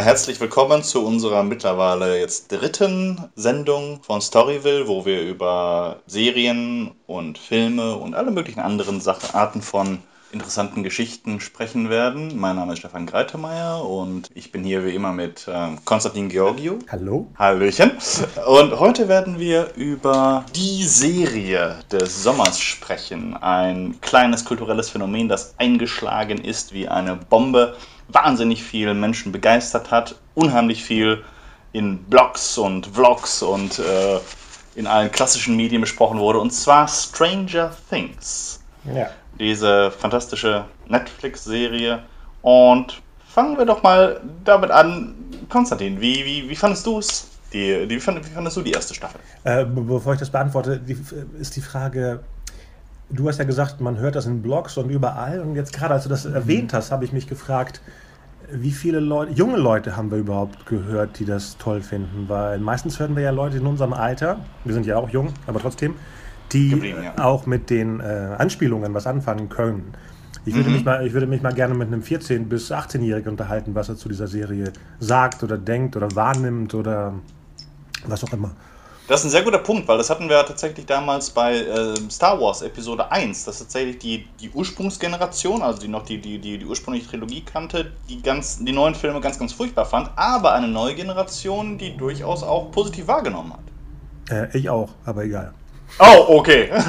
Herzlich willkommen zu unserer mittlerweile jetzt dritten Sendung von Storyville, wo wir über Serien und Filme und alle möglichen anderen Sachen, Arten von interessanten Geschichten sprechen werden. Mein Name ist Stefan Greitemeyer und ich bin hier wie immer mit ähm, Konstantin Georgiou. Hallo. Hallöchen. Und heute werden wir über die Serie des Sommers sprechen. Ein kleines kulturelles Phänomen, das eingeschlagen ist wie eine Bombe wahnsinnig viel Menschen begeistert hat, unheimlich viel in Blogs und Vlogs und äh, in allen klassischen Medien besprochen wurde, und zwar Stranger Things. Ja. Diese fantastische Netflix-Serie. Und fangen wir doch mal damit an. Konstantin, wie, wie, wie fandest du es? Die, die, wie, fand, wie fandest du die erste Staffel? Äh, bevor ich das beantworte, die, ist die Frage, du hast ja gesagt, man hört das in Blogs und überall. Und jetzt gerade, als du das mhm. erwähnt hast, habe ich mich gefragt, wie viele Leute, junge Leute haben wir überhaupt gehört, die das toll finden? Weil meistens hören wir ja Leute in unserem Alter, wir sind ja auch jung, aber trotzdem, die ja. auch mit den äh, Anspielungen was anfangen können. Ich würde, mhm. mich mal, ich würde mich mal gerne mit einem 14- bis 18-Jährigen unterhalten, was er zu dieser Serie sagt oder denkt oder wahrnimmt oder was auch immer. Das ist ein sehr guter Punkt, weil das hatten wir tatsächlich damals bei äh, Star Wars Episode 1, dass tatsächlich die, die Ursprungsgeneration, also die noch die, die, die, die ursprüngliche Trilogie kannte, die, ganz, die neuen Filme ganz, ganz furchtbar fand, aber eine neue Generation, die durchaus auch positiv wahrgenommen hat. Äh, ich auch, aber egal. Oh, okay.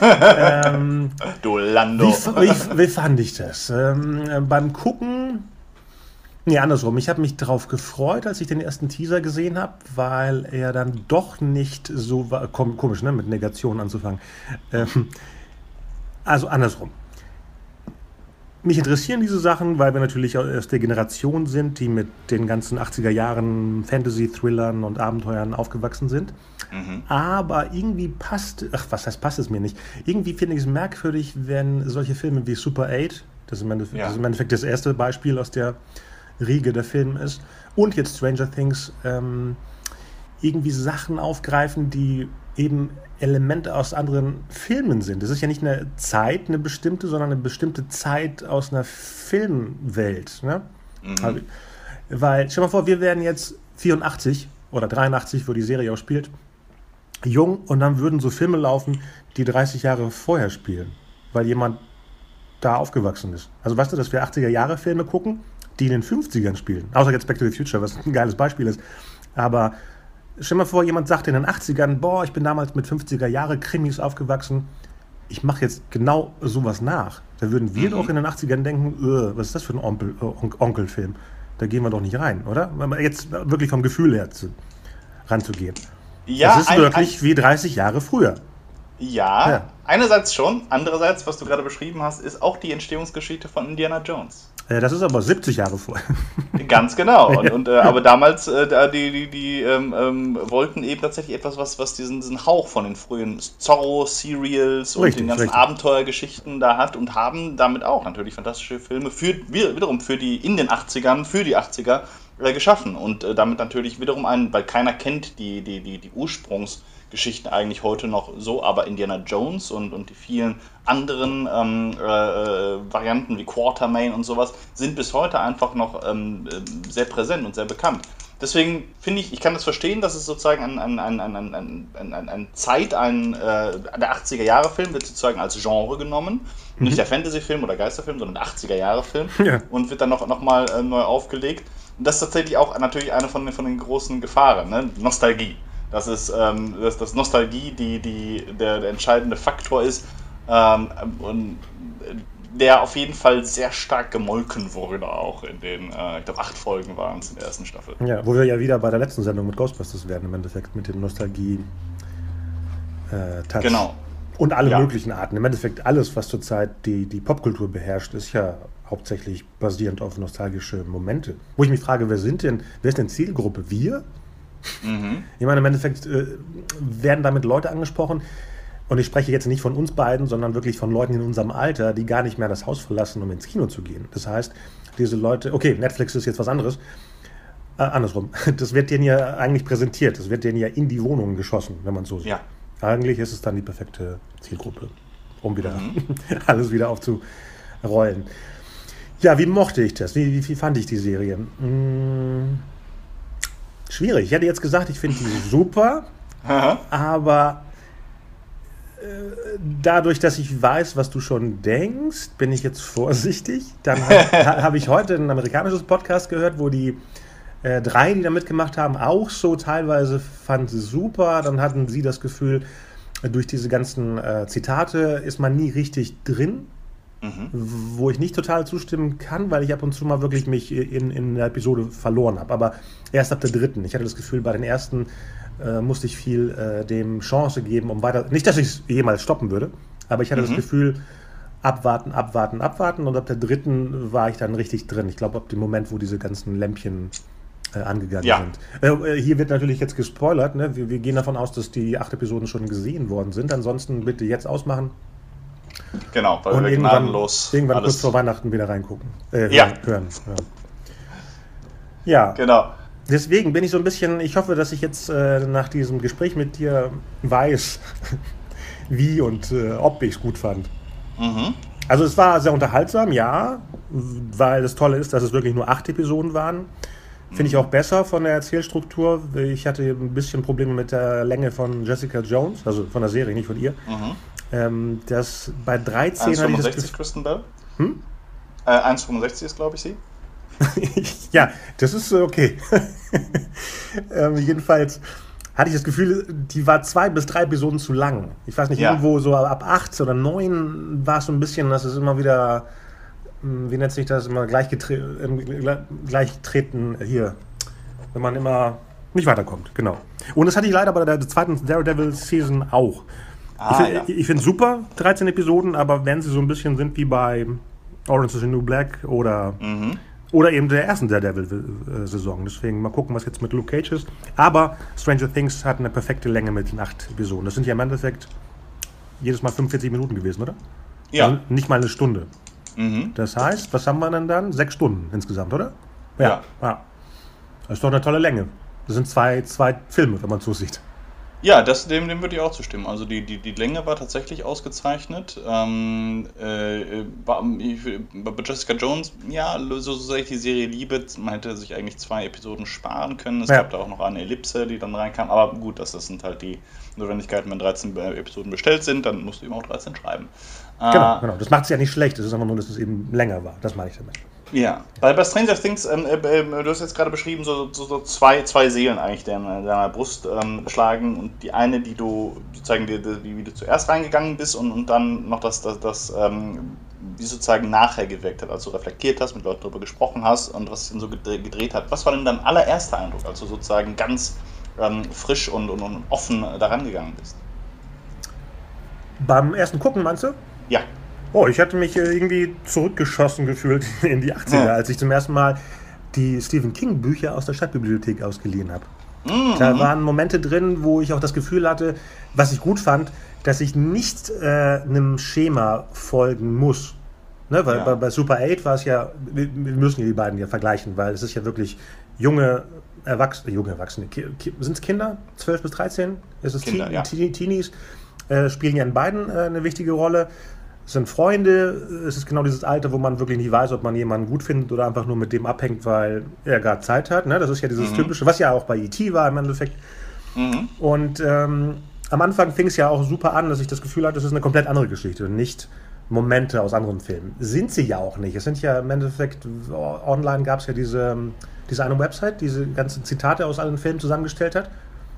Ähm, du Lando. Wie, wie, wie, fand ich das? Ähm, beim Gucken Nee, andersrum. Ich habe mich darauf gefreut, als ich den ersten Teaser gesehen habe, weil er dann doch nicht so war. Komisch, ne? Mit Negation anzufangen. Ähm, also andersrum. Mich interessieren diese Sachen, weil wir natürlich aus der Generation sind, die mit den ganzen 80er Jahren Fantasy-Thrillern und Abenteuern aufgewachsen sind. Mhm. Aber irgendwie passt, ach, was heißt passt es mir nicht? Irgendwie finde ich es merkwürdig, wenn solche Filme wie Super 8, das ist im Endeffekt, ja. das, ist im Endeffekt das erste Beispiel aus der Riege der Film ist. Und jetzt Stranger Things ähm, irgendwie Sachen aufgreifen, die eben Elemente aus anderen Filmen sind. Das ist ja nicht eine Zeit, eine bestimmte, sondern eine bestimmte Zeit aus einer Filmwelt. Ne? Mhm. Also, weil, stell mal vor, wir wären jetzt 84 oder 83, wo die Serie auch spielt, jung und dann würden so Filme laufen, die 30 Jahre vorher spielen, weil jemand da aufgewachsen ist. Also weißt du, dass wir 80er Jahre Filme gucken die in den 50ern spielen. Außer jetzt Back to the Future, was ein geiles Beispiel ist. Aber stell mal vor, jemand sagt in den 80ern, boah, ich bin damals mit 50er Jahre Krimis aufgewachsen. Ich mache jetzt genau sowas nach. Da würden wir mhm. doch in den 80ern denken, was ist das für ein Onkel, äh, Onkelfilm? Da gehen wir doch nicht rein, oder? Jetzt wirklich vom Gefühl her zu, ranzugehen. Ja, das ist ein, wirklich ein, wie 30 Jahre früher. Ja, ja, einerseits schon. Andererseits, was du gerade beschrieben hast, ist auch die Entstehungsgeschichte von Indiana Jones. Das ist aber 70 Jahre vorher. Ganz genau. Und, und äh, aber damals, äh, die, die, die ähm, ähm, wollten eben tatsächlich etwas, was, was diesen, diesen Hauch von den frühen Zorro-Serials und richtig, den ganzen richtig. Abenteuergeschichten da hat und haben damit auch natürlich fantastische Filme für, wiederum für die in den 80ern, für die 80er äh, geschaffen. Und äh, damit natürlich wiederum einen, weil keiner kennt die, die, die, die Ursprungs- Geschichten eigentlich heute noch so, aber Indiana Jones und, und die vielen anderen ähm, äh, Varianten wie Quartermain und sowas sind bis heute einfach noch ähm, äh, sehr präsent und sehr bekannt. Deswegen finde ich, ich kann das verstehen, dass es sozusagen ein, ein, ein, ein, ein, ein, ein Zeit, ein äh, der 80er Jahre Film wird sozusagen als Genre genommen. Mhm. Nicht der Fantasy-Film oder Geisterfilm, sondern der 80er Jahre Film. Ja. Und wird dann noch, noch mal äh, neu aufgelegt. Und das ist tatsächlich auch natürlich eine von, von den großen Gefahren, ne? Nostalgie dass, es, ähm, dass, dass Nostalgie die, die, der, der entscheidende Faktor ist ähm, und der auf jeden Fall sehr stark gemolken wurde, auch in den, äh, ich glaube, acht Folgen waren es in der ersten Staffel. Ja, wo wir ja wieder bei der letzten Sendung mit Ghostbusters werden, im Endeffekt mit dem Nostalgie. Äh, genau. Und alle ja. möglichen Arten. Im Endeffekt alles, was zurzeit die, die Popkultur beherrscht, ist ja hauptsächlich basierend auf nostalgische Momente. Wo ich mich frage, wer sind denn, wer ist denn Zielgruppe? Wir? Mhm. Ich meine, im Endeffekt äh, werden damit Leute angesprochen, und ich spreche jetzt nicht von uns beiden, sondern wirklich von Leuten in unserem Alter, die gar nicht mehr das Haus verlassen, um ins Kino zu gehen. Das heißt, diese Leute, okay, Netflix ist jetzt was anderes, äh, andersrum. Das wird denen ja eigentlich präsentiert, das wird denen ja in die Wohnungen geschossen, wenn man so sieht. Ja. Eigentlich ist es dann die perfekte Zielgruppe, um wieder mhm. alles wieder aufzurollen. Ja, wie mochte ich das? Wie, wie, wie fand ich die Serie? Hm, schwierig. Ich hätte jetzt gesagt, ich finde die super, aber äh, dadurch, dass ich weiß, was du schon denkst, bin ich jetzt vorsichtig. Dann habe hab ich heute ein amerikanisches Podcast gehört, wo die äh, drei, die da mitgemacht haben, auch so teilweise fanden sie super. Dann hatten sie das Gefühl, durch diese ganzen äh, Zitate ist man nie richtig drin Mhm. Wo ich nicht total zustimmen kann, weil ich ab und zu mal wirklich mich in, in der Episode verloren habe. Aber erst ab der dritten. Ich hatte das Gefühl, bei den ersten äh, musste ich viel äh, dem Chance geben, um weiter. Nicht, dass ich es jemals stoppen würde, aber ich hatte mhm. das Gefühl, abwarten, abwarten, abwarten. Und ab der dritten war ich dann richtig drin. Ich glaube, ab dem Moment, wo diese ganzen Lämpchen äh, angegangen ja. sind. Äh, äh, hier wird natürlich jetzt gespoilert. Ne? Wir, wir, gehen davon aus, dass die acht Episoden schon gesehen worden sind. Ansonsten bitte jetzt ausmachen, Genau, weil und wir irgendwann, gnadenlos irgendwann alles kurz vor Weihnachten wieder reingucken. Äh, ja. Hören. Ja. ja. Genau. Deswegen bin ich so ein bisschen, ich hoffe, dass ich jetzt äh, nach diesem Gespräch mit dir weiß, wie und äh, ob ich es gut fand. Mhm. Also es war sehr unterhaltsam, ja, weil das Tolle ist, dass es wirklich nur acht Episoden waren. Finde ich auch besser von der Erzählstruktur. Ich hatte ein bisschen Probleme mit der Länge von Jessica Jones, also von der Serie, nicht von ihr. Mhm. Ähm, das bei 13 hatte ich das Kristen Bell? Hm? Äh, 1,65 ist, glaube ich, sie. ja, das ist okay. ähm, jedenfalls hatte ich das Gefühl, die war zwei bis drei Episoden zu lang. Ich weiß nicht, ja. irgendwo so ab acht oder neun war es so ein bisschen, dass es immer wieder, wie nennt sich das, immer gleichtreten hier, wenn man immer nicht weiterkommt, genau. Und das hatte ich leider bei der zweiten Daredevil Season auch. Ah, ich finde ja. super, 13 Episoden, aber wenn sie so ein bisschen sind wie bei Orange is the New Black oder, mhm. oder eben der ersten Daredevil-Saison. Deswegen mal gucken, was jetzt mit Luke Cage ist. Aber Stranger Things hat eine perfekte Länge mit 8 Episoden. Das sind ja im Endeffekt jedes Mal 45 Minuten gewesen, oder? Ja. Also nicht mal eine Stunde. Mhm. Das heißt, was haben wir denn dann? Sechs Stunden insgesamt, oder? Ja. ja. ja. Das ist doch eine tolle Länge. Das sind zwei, zwei Filme, wenn man so sieht. Ja, das, dem, dem würde ich auch zustimmen. Also die, die, die Länge war tatsächlich ausgezeichnet. Ähm, äh, war, bei Jessica Jones, ja, so, sehr ich die Serie liebe, man hätte sich eigentlich zwei Episoden sparen können. Es ja. gab da auch noch eine Ellipse, die dann reinkam. Aber gut, das, das sind halt die Notwendigkeiten, wenn 13 Episoden bestellt sind, dann musst du eben auch 13 schreiben. Genau, äh, genau. Das macht es ja nicht schlecht. Es ist einfach nur, dass es eben länger war. Das meine ich damit. Ja, weil bei Stranger Things, ähm, äh, äh, du hast jetzt gerade beschrieben, so, so, so, zwei, zwei Seelen eigentlich in deiner Brust ähm, schlagen und die eine, die du sozusagen, die, die, wie du zuerst reingegangen bist und, und dann noch das, das, das ähm, wie sozusagen nachher gewirkt hat, als du reflektiert hast, mit Leuten darüber gesprochen hast und was dann so gedreht hat. Was war denn dein allererster Eindruck, als du sozusagen ganz ähm, frisch und, und, und offen daran gegangen bist? Beim ersten Gucken, meinst du? Ja. Oh, ich hatte mich äh, irgendwie zurückgeschossen gefühlt in die 80er, ja. als ich zum ersten Mal die Stephen King Bücher aus der Stadtbibliothek ausgeliehen habe. Mhm. Da waren Momente drin, wo ich auch das Gefühl hatte, was ich gut fand, dass ich nicht äh, einem Schema folgen muss. Ne, weil ja. bei, bei, Super 8 war es ja, wir, wir müssen die beiden ja vergleichen, weil es ist ja wirklich junge Erwachsene, junge Erwachsene, sind es Kinder? 12 bis 13? Ist es Kinder, Teen, ja. Teenies? Äh, spielen ja in beiden äh, eine wichtige Rolle sind Freunde, es ist genau dieses Alter, wo man wirklich nicht weiß, ob man jemanden gut findet oder einfach nur mit dem abhängt, weil er gerade Zeit hat. Ne? Das ist ja dieses mhm. typische, was ja auch bei E.T. war im Endeffekt. Mhm. Und ähm, am Anfang fing es ja auch super an, dass ich das Gefühl hatte, das ist eine komplett andere Geschichte und nicht Momente aus anderen Filmen. Sind sie ja auch nicht. Es sind ja im Endeffekt, online gab es ja diese, diese eine Website, die diese ganzen Zitate aus allen Filmen zusammengestellt hat.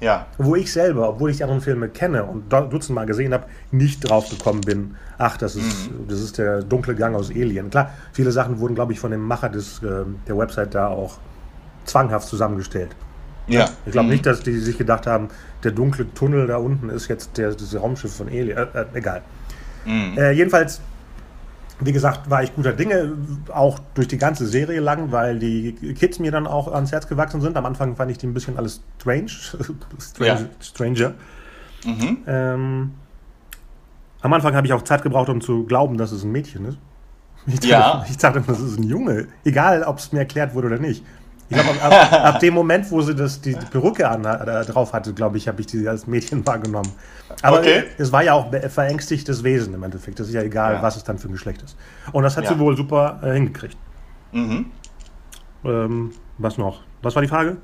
Ja. Wo ich selber, obwohl ich die anderen Filme kenne und dutzendmal gesehen habe, nicht drauf gekommen bin, ach, das ist, mhm. das ist der dunkle Gang aus Alien. Klar, viele Sachen wurden, glaube ich, von dem Macher des, äh, der Website da auch zwanghaft zusammengestellt. Ja. Ich glaube mhm. nicht, dass die sich gedacht haben, der dunkle Tunnel da unten ist jetzt der, das Raumschiff von Alien. Äh, äh, egal. Mhm. Äh, jedenfalls wie gesagt, war ich guter Dinge, auch durch die ganze Serie lang, weil die Kids mir dann auch ans Herz gewachsen sind. Am Anfang fand ich die ein bisschen alles strange, strange ja. stranger. Mhm. Ähm, am Anfang habe ich auch Zeit gebraucht, um zu glauben, dass es ein Mädchen ist. Ich dachte, ja. ich dachte das ist ein Junge. Egal, ob es mir erklärt wurde oder nicht. Ich glaube, ab, ab, dem Moment, wo sie das, die, Perücke an, äh, drauf hatte, glaube ich, habe ich die als Mädchen wahrgenommen. Aber okay. es war ja auch verängstigtes Wesen im Endeffekt. Das ist ja egal, ja. was es dann für ein Geschlecht ist. Und das hat ja. sie wohl super äh, hingekriegt. Mhm. Ähm, was noch? Was war die Frage?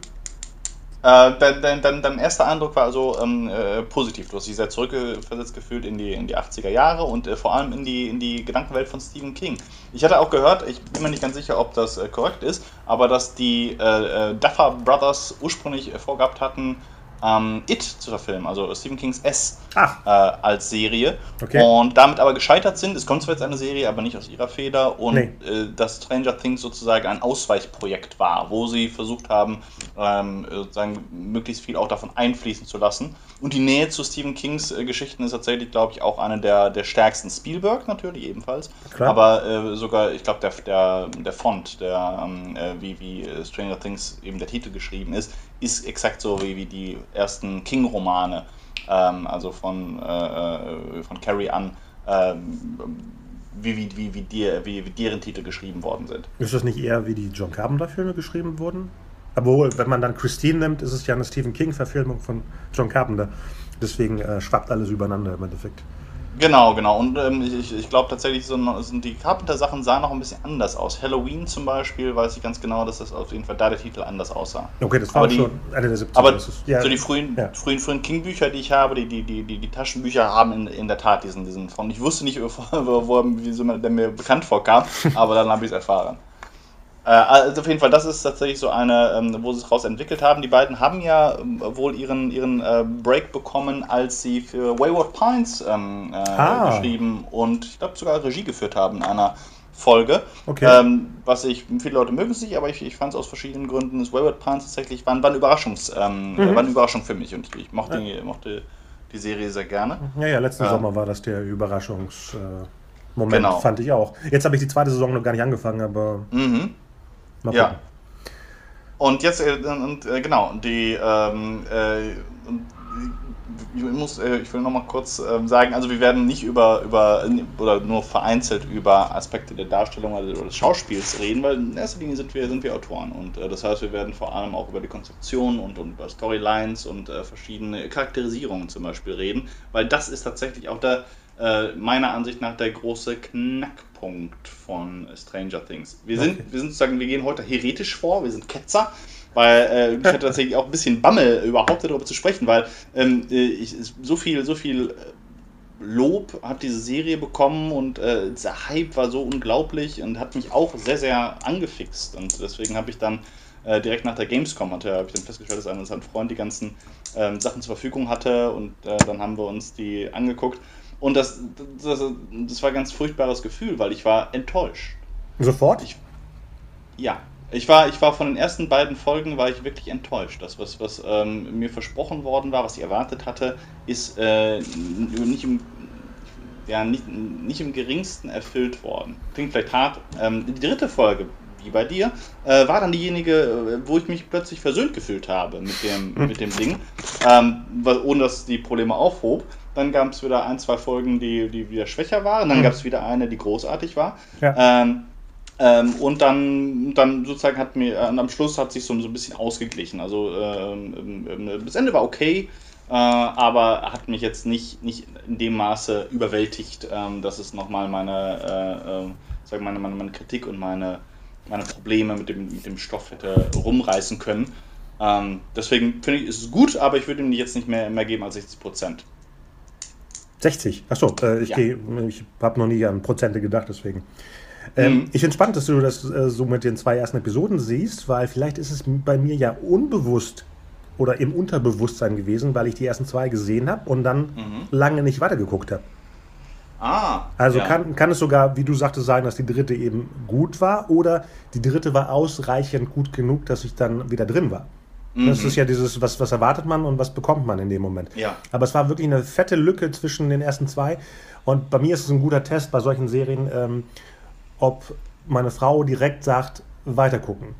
Äh, dein, dein, dein, erster Eindruck war also ähm, äh, positiv. Du hast dich sehr zurückversetzt gefühlt in die, in die 80er Jahre und äh, vor allem in die, in die Gedankenwelt von Stephen King. Ich hatte auch gehört, ich bin mir nicht ganz sicher, ob das äh, korrekt ist, aber dass die äh, äh, Duffer Brothers ursprünglich vorgehabt hatten, ähm, It zu verfilmen, also Stephen Kings S ah. äh, als Serie. Okay. Und damit aber gescheitert sind. Es kommt zwar jetzt eine Serie, aber nicht aus ihrer Feder. Und nee. äh, dass Stranger Things sozusagen ein Ausweichprojekt war, wo sie versucht haben, ähm, sozusagen möglichst viel auch davon einfließen zu lassen. Und die Nähe zu Stephen Kings äh, Geschichten ist tatsächlich, glaube ich, auch eine der, der stärksten. Spielberg natürlich ebenfalls. Klar. Aber äh, sogar, ich glaube, der, der, der Font, der, ähm, äh, wie, wie Stranger Things eben der Titel geschrieben ist, ist exakt so wie, wie die ersten King-Romane, ähm, also von, äh, äh von Carrie an, ähm, wie, wie, wie, wie, die, wie, wie deren Titel geschrieben worden sind. Ist das nicht eher wie die John Carpenter-Filme geschrieben wurden? Obwohl, wenn man dann Christine nimmt, ist es ja eine Stephen King-Verfilmung von John Carpenter. Deswegen äh, schwappt alles übereinander im Endeffekt. Genau, genau. Und ähm, ich, ich glaube tatsächlich, so, sind die Carpenter-Sachen sahen noch ein bisschen anders aus. Halloween zum Beispiel weiß ich ganz genau, dass das auf jeden Fall da der Titel anders aussah. Okay, das war aber schon eine der 70er. Aber ist, ja, so die frühen, ja. frühen, frühen King-Bücher, die ich habe, die, die, die, die, die Taschenbücher haben in, in der Tat diesen, diesen von. Ich wusste nicht, wo, wo, wo der mir bekannt vorkam, aber dann habe ich es erfahren. Äh, also auf jeden Fall, das ist tatsächlich so eine, ähm, wo sie es raus entwickelt haben. Die beiden haben ja ähm, wohl ihren, ihren äh, Break bekommen, als sie für Wayward Pines ähm, äh, ah. geschrieben und ich glaube sogar Regie geführt haben in einer Folge. Okay. Ähm, was ich, viele Leute mögen es nicht, aber ich, ich fand es aus verschiedenen Gründen, das Wayward Pines tatsächlich war, war, eine, Überraschungs, ähm, mhm. war eine Überraschung für mich und ich, ich mochte, ja. mochte die Serie sehr gerne. Ja, ja, letzten ähm, Sommer war das der Überraschungsmoment, genau. fand ich auch. Jetzt habe ich die zweite Saison noch gar nicht angefangen, aber. Mhm. Mal ja. Und jetzt, äh, und, äh, genau, die, ähm, äh, ich, muss, äh, ich will nochmal kurz ähm, sagen, also wir werden nicht über, über, oder nur vereinzelt über Aspekte der Darstellung oder des Schauspiels reden, weil in erster Linie sind wir, sind wir Autoren und äh, das heißt, wir werden vor allem auch über die Konzeption und, und über Storylines und äh, verschiedene Charakterisierungen zum Beispiel reden, weil das ist tatsächlich auch der, meiner Ansicht nach der große Knackpunkt Punkt von Stranger Things. Wir sind, okay. wir sind sozusagen, wir gehen heute heretisch vor, wir sind Ketzer, weil äh, ich hatte tatsächlich auch ein bisschen Bammel, überhaupt darüber zu sprechen, weil ähm, äh, ich, so viel, so viel äh, Lob hat diese Serie bekommen und äh, dieser Hype war so unglaublich und hat mich auch sehr, sehr angefixt. Und deswegen habe ich dann äh, direkt nach der Gamescom hatte, habe ich dann festgestellt, dass ein, dass ein Freund die ganzen ähm, Sachen zur Verfügung hatte und äh, dann haben wir uns die angeguckt. Und das, das, das war ein ganz furchtbares Gefühl, weil ich war enttäuscht. Sofort? Ich, ja. Ich war, ich war von den ersten beiden Folgen war ich wirklich enttäuscht. Das, was, was ähm, mir versprochen worden war, was ich erwartet hatte, ist äh, nicht, im, ja, nicht, nicht im geringsten erfüllt worden. Klingt vielleicht hart. Ähm, die dritte Folge, wie bei dir, äh, war dann diejenige, äh, wo ich mich plötzlich versöhnt gefühlt habe mit dem, mit dem Ding, ähm, ohne dass die Probleme aufhob. Dann gab es wieder ein, zwei Folgen, die, die wieder schwächer waren. Dann mhm. gab es wieder eine, die großartig war. Ja. Ähm, ähm, und dann, dann sozusagen hat mir, äh, am Schluss hat sich so, so ein bisschen ausgeglichen. Also ähm, ähm, das Ende war okay, äh, aber hat mich jetzt nicht, nicht in dem Maße überwältigt, ähm, dass es nochmal meine, äh, äh, sag meine, meine, meine Kritik und meine, meine Probleme mit dem, mit dem Stoff hätte rumreißen können. Ähm, deswegen finde ich, ist es gut, aber ich würde ihm jetzt nicht mehr, mehr geben als 60 Prozent. 60. Achso, äh, ich, ja. ich habe noch nie an Prozente gedacht, deswegen. Ähm, mhm. Ich finde spannend, dass du das äh, so mit den zwei ersten Episoden siehst, weil vielleicht ist es bei mir ja unbewusst oder im Unterbewusstsein gewesen, weil ich die ersten zwei gesehen habe und dann mhm. lange nicht weitergeguckt habe. Ah. Also ja. kann, kann es sogar, wie du sagtest, sein, dass die dritte eben gut war oder die dritte war ausreichend gut genug, dass ich dann wieder drin war. Das ist mhm. ja dieses, was, was erwartet man und was bekommt man in dem Moment. Ja. Aber es war wirklich eine fette Lücke zwischen den ersten zwei. Und bei mir ist es ein guter Test bei solchen Serien, ähm, ob meine Frau direkt sagt, weitergucken.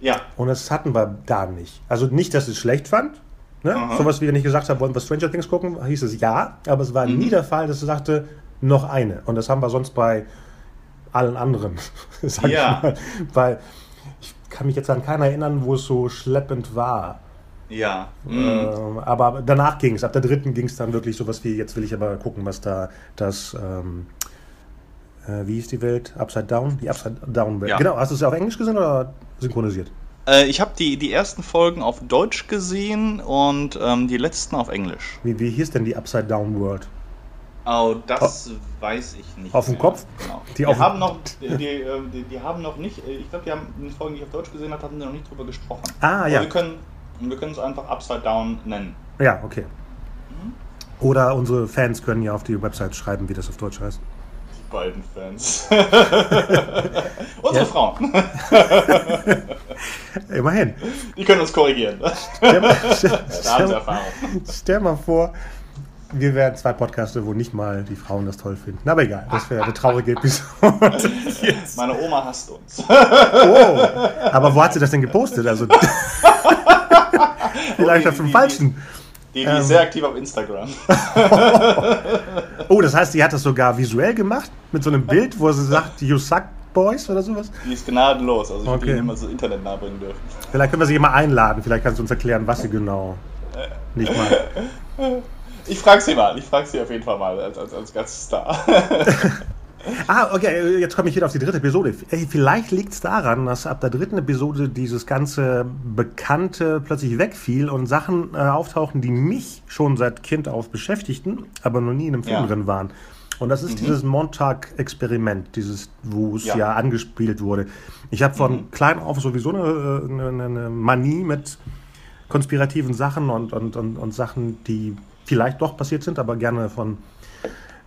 Ja. Und das hatten wir da nicht. Also nicht, dass ich es schlecht fand. Ne? So was wir nicht gesagt haben, wollen wir Stranger Things gucken, hieß es ja. Aber es war mhm. nie der Fall, dass sie sagte, noch eine. Und das haben wir sonst bei allen anderen, sag ja. ich mal. Weil kann mich jetzt an keinen erinnern, wo es so schleppend war. Ja. Ähm, aber danach ging es. Ab der dritten ging es dann wirklich sowas wie, jetzt will ich aber gucken, was da das, ähm, Äh, wie ist die Welt? Upside Down? Die Upside Down Welt. Ja. Genau, hast du es auf Englisch gesehen oder synchronisiert? Äh, ich habe die, die ersten Folgen auf Deutsch gesehen und ähm, die letzten auf Englisch. Wie, wie hieß denn die Upside Down World? Oh, das weiß ich nicht. Auf dem. Kopf? Genau. Die Die, haben noch, die, die, äh, die, die haben noch nicht, äh, ich glaube, die haben in den Folgen, die ich auf Deutsch gesehen habe, hatten sie noch nicht drüber gesprochen. Ah, Aber ja. Wir können, wir können es einfach Upside Down nennen. Ja, okay. Oder unsere Fans können ja auf die Website schreiben, wie das auf Deutsch heißt. Die beiden Fans. Unsere. Frauen. Immerhin. Die können uns korrigieren. Stell mal, stell, Erfahrung. stell mal vor, wir wären zwei Podcaster, wo nicht mal die Frauen das toll finden. Aber egal, das wäre eine traurige Episode. Meine Oma hasst uns. Oh, aber wo hat sie das denn gepostet? Also vielleicht auf dem die- falschen. Die, die Ähm. ist sehr aktiv auf Instagram. Oh, das heißt, sie hat das sogar visuell gemacht mit so einem Bild, wo sie sagt, you suck boys oder sowas. Die ist gnadenlos. Also ich würde Okay. Ihnen immer so Internet nahebringen dürfen. Vielleicht können wir sie mal einladen. Vielleicht kannst du uns erklären, was sie genau nicht mal. Ich frage sie mal. Ich frage sie auf jeden Fall mal als, als, als Gaststar. Ah, okay, jetzt komme ich wieder auf die dritte Episode. Vielleicht liegt es daran, dass ab der dritten Episode dieses ganze Bekannte plötzlich wegfiel und Sachen äh, auftauchten, die mich schon seit Kind auf beschäftigten, aber noch nie in einem Film Ja. drin waren. Und das ist dieses Montag-Experiment, dieses, wo es ja. Ja. angespielt wurde. Ich habe von klein auf sowieso eine, eine, eine Manie mit konspirativen Sachen und, und, und, und Sachen, die vielleicht doch passiert sind, aber gerne von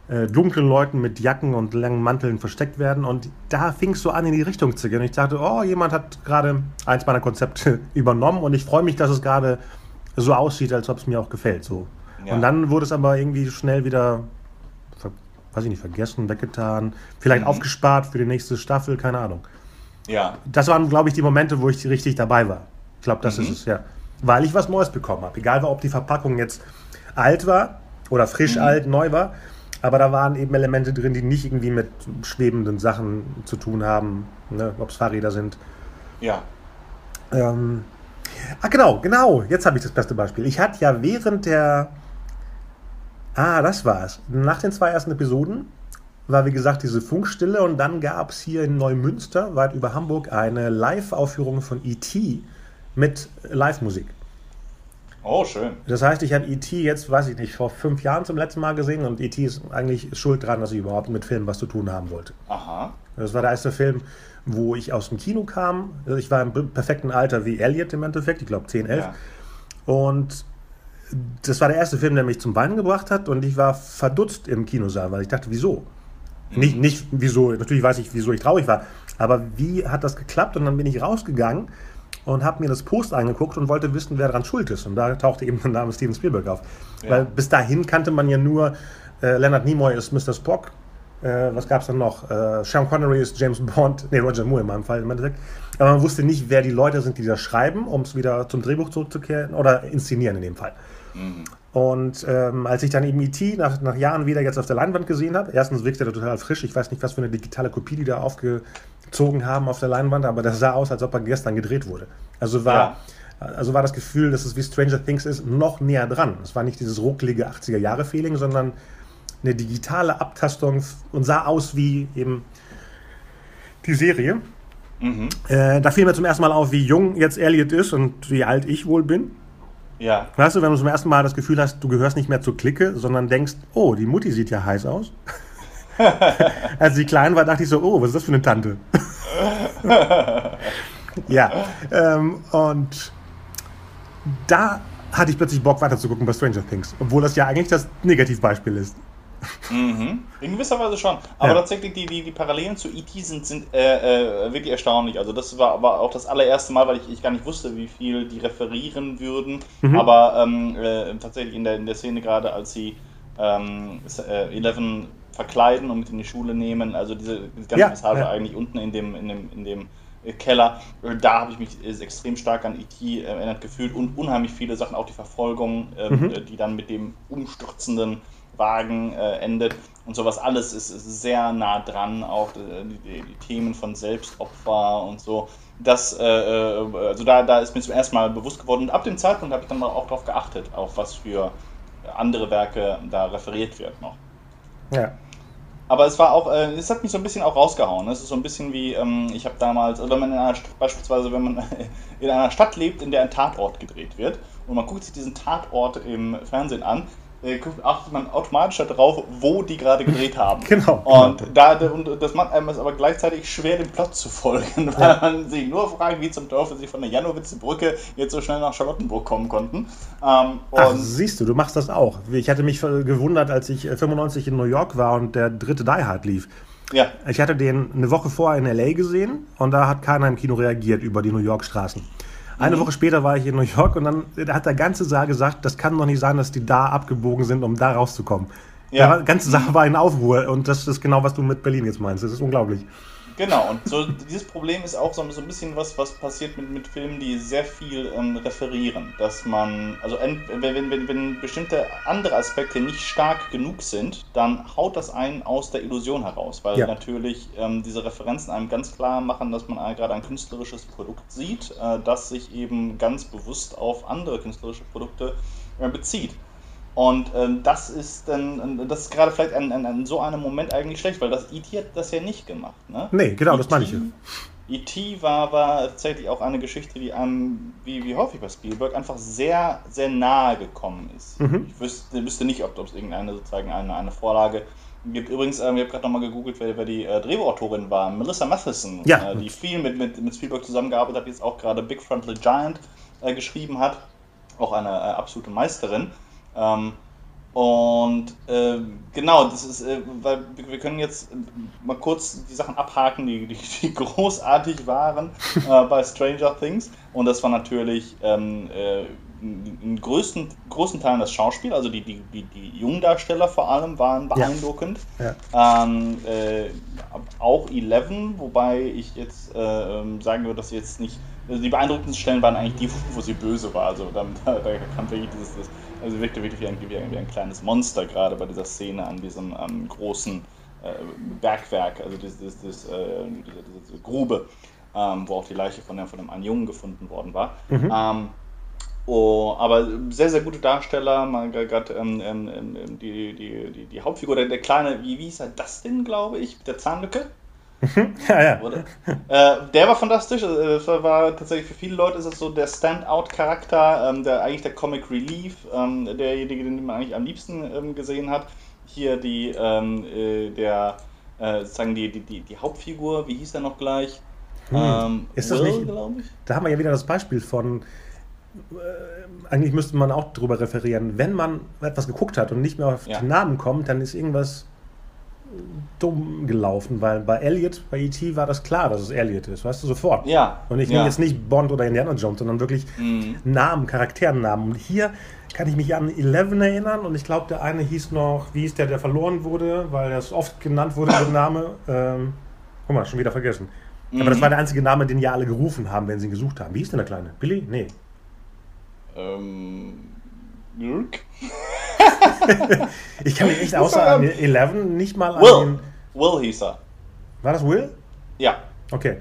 äh, dunklen Leuten mit Jacken und langen Manteln versteckt werden. Und da fing es so an, in die Richtung zu gehen. Und ich dachte, oh, jemand hat gerade eins meiner Konzepte übernommen und ich freue mich, dass es gerade so aussieht, als ob es mir auch gefällt. So. Ja. Und dann wurde es aber irgendwie schnell wieder, weiß ich nicht, vergessen, weggetan, vielleicht aufgespart für die nächste Staffel, keine Ahnung. ja. Das waren, glaube ich, die Momente, wo ich richtig dabei war. Ich glaube, das Mhm. ist es, ja. Weil ich was Neues bekommen habe. Egal, ob die Verpackung jetzt alt war oder frisch Mhm. alt, neu war. Aber da waren eben Elemente drin, die nicht irgendwie mit schwebenden Sachen zu tun haben. Ne? Ob es Fahrräder sind. Ja. Ähm, ah, genau, genau. Jetzt habe ich das beste Beispiel. Ich hatte ja während der. Ah, das war's. Nach den zwei ersten Episoden war, wie gesagt, diese Funkstille und dann gab es hier in Neumünster, weit über Hamburg, eine Live-Aufführung von E.T. mit Live-Musik. Oh, schön. Das heißt, ich habe E.T. jetzt, weiß ich nicht, vor fünf Jahren zum letzten Mal gesehen und E.T. ist eigentlich schuld dran, dass ich überhaupt mit Filmen was zu tun haben wollte. Aha. Das war der erste Film, wo ich aus dem Kino kam. Ich war im perfekten Alter wie Elliot im Endeffekt, ich glaube 10, 11. Ja. Und das war der erste Film, der mich zum Weinen gebracht hat und ich war verdutzt im Kinosaal, weil ich dachte, wieso? Nicht, nicht wieso, natürlich weiß ich, wieso ich traurig war, aber wie hat das geklappt? Und dann bin ich rausgegangen und habe mir das Post angeguckt und wollte wissen, wer daran schuld ist. Und da tauchte eben der Name Steven Spielberg auf. Ja. Weil bis dahin kannte man ja nur, äh, Leonard Nimoy ist Mr. Spock. Äh, was gab es dann noch? Äh, Sean Connery ist James Bond, nee, Roger Moore in meinem Fall im Endeffekt. Aber man wusste nicht, wer die Leute sind, die das schreiben, um es wieder zum Drehbuch zurückzukehren oder inszenieren in dem Fall. Und ähm, als ich dann eben E.T. Nach, nach Jahren wieder jetzt auf der Leinwand gesehen habe, erstens wirkte er total frisch. Ich weiß nicht, was für eine digitale Kopie die da aufgezogen haben auf der Leinwand, aber das sah aus, als ob er gestern gedreht wurde. Also war, also war das Gefühl, dass es wie Stranger Things ist, noch näher dran. Es war nicht dieses rucklige 80er-Jahre-Feeling, sondern eine digitale Abtastung und sah aus wie eben die Serie. Mhm. Äh, da fiel mir zum ersten Mal auf, wie jung jetzt Elliot ist und wie alt ich wohl bin. Ja. Weißt du, wenn du zum ersten Mal das Gefühl hast, du gehörst nicht mehr zur Clique, sondern denkst, oh, die Mutti sieht ja heiß aus. Als sie klein war, dachte ich so, oh, was ist das für eine Tante? ja, ähm, und da hatte ich plötzlich Bock weiter zu gucken bei Stranger Things, obwohl das ja eigentlich das Negativbeispiel ist. Mhm. In gewisser Weise schon. Aber Ja. tatsächlich, die, die, die Parallelen zu E.T. sind, sind äh, äh, wirklich erstaunlich. Also das war, war auch das allererste Mal, weil ich, ich gar nicht wusste, wie viel die referieren würden. Mhm. Aber ähm, äh, tatsächlich in der, in der Szene gerade, als sie ähm, äh, Eleven verkleiden und mit in die Schule nehmen, also diese, diese ganze Ja, Passage ja. eigentlich unten in dem, in dem, in dem äh, Keller, äh, da habe ich mich extrem stark an E.T. erinnert gefühlt und unheimlich viele Sachen, auch die Verfolgung, ähm, Mhm. die dann mit dem umstürzenden Wagen äh, endet und sowas alles ist, ist sehr nah dran, auch äh, die, die, Themen von Selbstopfer und so. Das, äh, äh, also da, da ist mir zum ersten Mal bewusst geworden und ab dem Zeitpunkt habe ich dann auch darauf geachtet, auf was für andere Werke da referiert wird noch. Ja. Aber es war auch, äh, es hat mich so ein bisschen auch rausgehauen. Es ist so ein bisschen wie, ähm, ich habe damals, also wenn man in einer, beispielsweise, wenn man in einer Stadt lebt, in der ein Tatort gedreht wird und man guckt sich diesen Tatort im Fernsehen an, achtet man automatisch darauf, wo die gerade gedreht haben. Genau. Und, genau. Da, und das macht einem es aber gleichzeitig schwer, dem Plot zu folgen, weil ja. man sich nur fragt, wie zum Teufel sie von der Janowitz-Brücke jetzt so schnell nach Charlottenburg kommen konnten. Ähm, Ach, siehst du, du machst das auch. Ich hatte mich gewundert, als ich 95 in New York war und der dritte Die Hard lief. Ja. Ich hatte den eine Woche vorher in L.A. gesehen und da hat keiner im Kino reagiert über die New York Straßen. Eine mhm. Woche später war ich in New York und dann hat der ganze Saal gesagt, das kann doch nicht sein, dass die da abgebogen sind, um da rauszukommen. Ja. Die ganze Sache war in Aufruhr und das ist genau, was du mit Berlin jetzt meinst. Das ist unglaublich. Genau, und so, dieses Problem ist auch so, so ein bisschen was, was passiert mit, mit Filmen, die sehr viel ähm, referieren. Dass man, also wenn, wenn, wenn, bestimmte andere Aspekte nicht stark genug sind, dann haut das einen aus der Illusion heraus, weil ja. natürlich ähm, diese Referenzen einem ganz klar machen, dass man gerade ein künstlerisches Produkt sieht, äh, das sich eben ganz bewusst auf andere künstlerische Produkte äh, bezieht. Und ähm, das ist dann, das ist gerade vielleicht an, an, an, so einem Moment eigentlich schlecht, weil das E.T. hat das ja nicht gemacht. Ne? Nee, genau, das meine ich. E.T. War, war tatsächlich auch eine Geschichte, die einem, wie, wie häufig bei Spielberg, einfach sehr, sehr nahe gekommen ist. Mhm. Ich wüsste, wüsste nicht, ob es irgendeine sozusagen eine, eine Vorlage gibt. Übrigens, ähm, ich habe gerade nochmal gegoogelt, wer, wer die äh, Drehbuchautorin war. Melissa Matheson, ja. äh, die viel mit, mit, mit Spielberg zusammengearbeitet hat, jetzt auch gerade Big Frontal Giant äh, geschrieben hat. Auch eine äh, absolute Meisterin. Ähm, und äh, genau, das ist, äh, weil wir können jetzt mal kurz die Sachen abhaken, die, die, die großartig waren äh, bei Stranger Things. Und das war natürlich ähm, äh, in größten, großen Teilen das Schauspiel, also die, die, die, die Jungdarsteller vor allem waren beeindruckend. Ja. Ja. Ähm, äh, auch Eleven, wobei ich jetzt äh, ähm, sagen würde, dass sie jetzt nicht. Also die beeindruckendsten Stellen waren eigentlich die, wo sie böse war. Also da, da, da kam wirklich dieses. Das, also wirkte wirklich wie ein, wie ein, wie ein kleines Monster, gerade bei dieser Szene an diesem ähm, großen äh, Bergwerk, also das, das, das, äh, diese, diese, Grube, ähm, wo auch die Leiche von, der, von einem Jungen gefunden worden war. Mhm. Ähm, oh, aber sehr, sehr gute Darsteller, gerade ähm, ähm, ähm, die, die, die, die, Hauptfigur, der, der kleine, wie, wie hieß er, Dustin, glaube ich, der Zahnlücke. Ja, ja. Äh, der war fantastisch. Äh, war tatsächlich für viele Leute ist es so der Standout-Charakter, ähm, der eigentlich der Comic Relief, ähm, derjenige, den man eigentlich am liebsten ähm, gesehen hat. Hier die, ähm, äh, der, äh, sozusagen die, die, die, die, Hauptfigur, wie hieß er noch gleich? Hm. Ähm, ist das Will, nicht? Da haben wir ja wieder das Beispiel von äh, eigentlich müsste man auch darüber referieren. Wenn man etwas geguckt hat und nicht mehr auf ja. den Namen kommt, dann ist irgendwas dumm gelaufen, weil bei Elliot, bei E.T. war das klar, dass es Elliot ist, weißt du, sofort. Ja. Und ich nehme jetzt nicht Bond oder Indiana Jones, sondern wirklich mhm. Namen, Charakterennamen. Und hier kann ich mich an Eleven erinnern und ich glaube, der eine hieß noch, wie hieß der, der verloren wurde, weil er oft genannt wurde, der Name. Ähm, guck mal, schon wieder vergessen. Mhm. Aber das war der einzige Name, den ja alle gerufen haben, wenn sie ihn gesucht haben. Wie hieß denn der Kleine? Billy? Nee. Ähm, Dirk? ich kann mich echt außer an Eleven nicht mal an Will. den. Will hieß er. War das Will? Ja. Okay.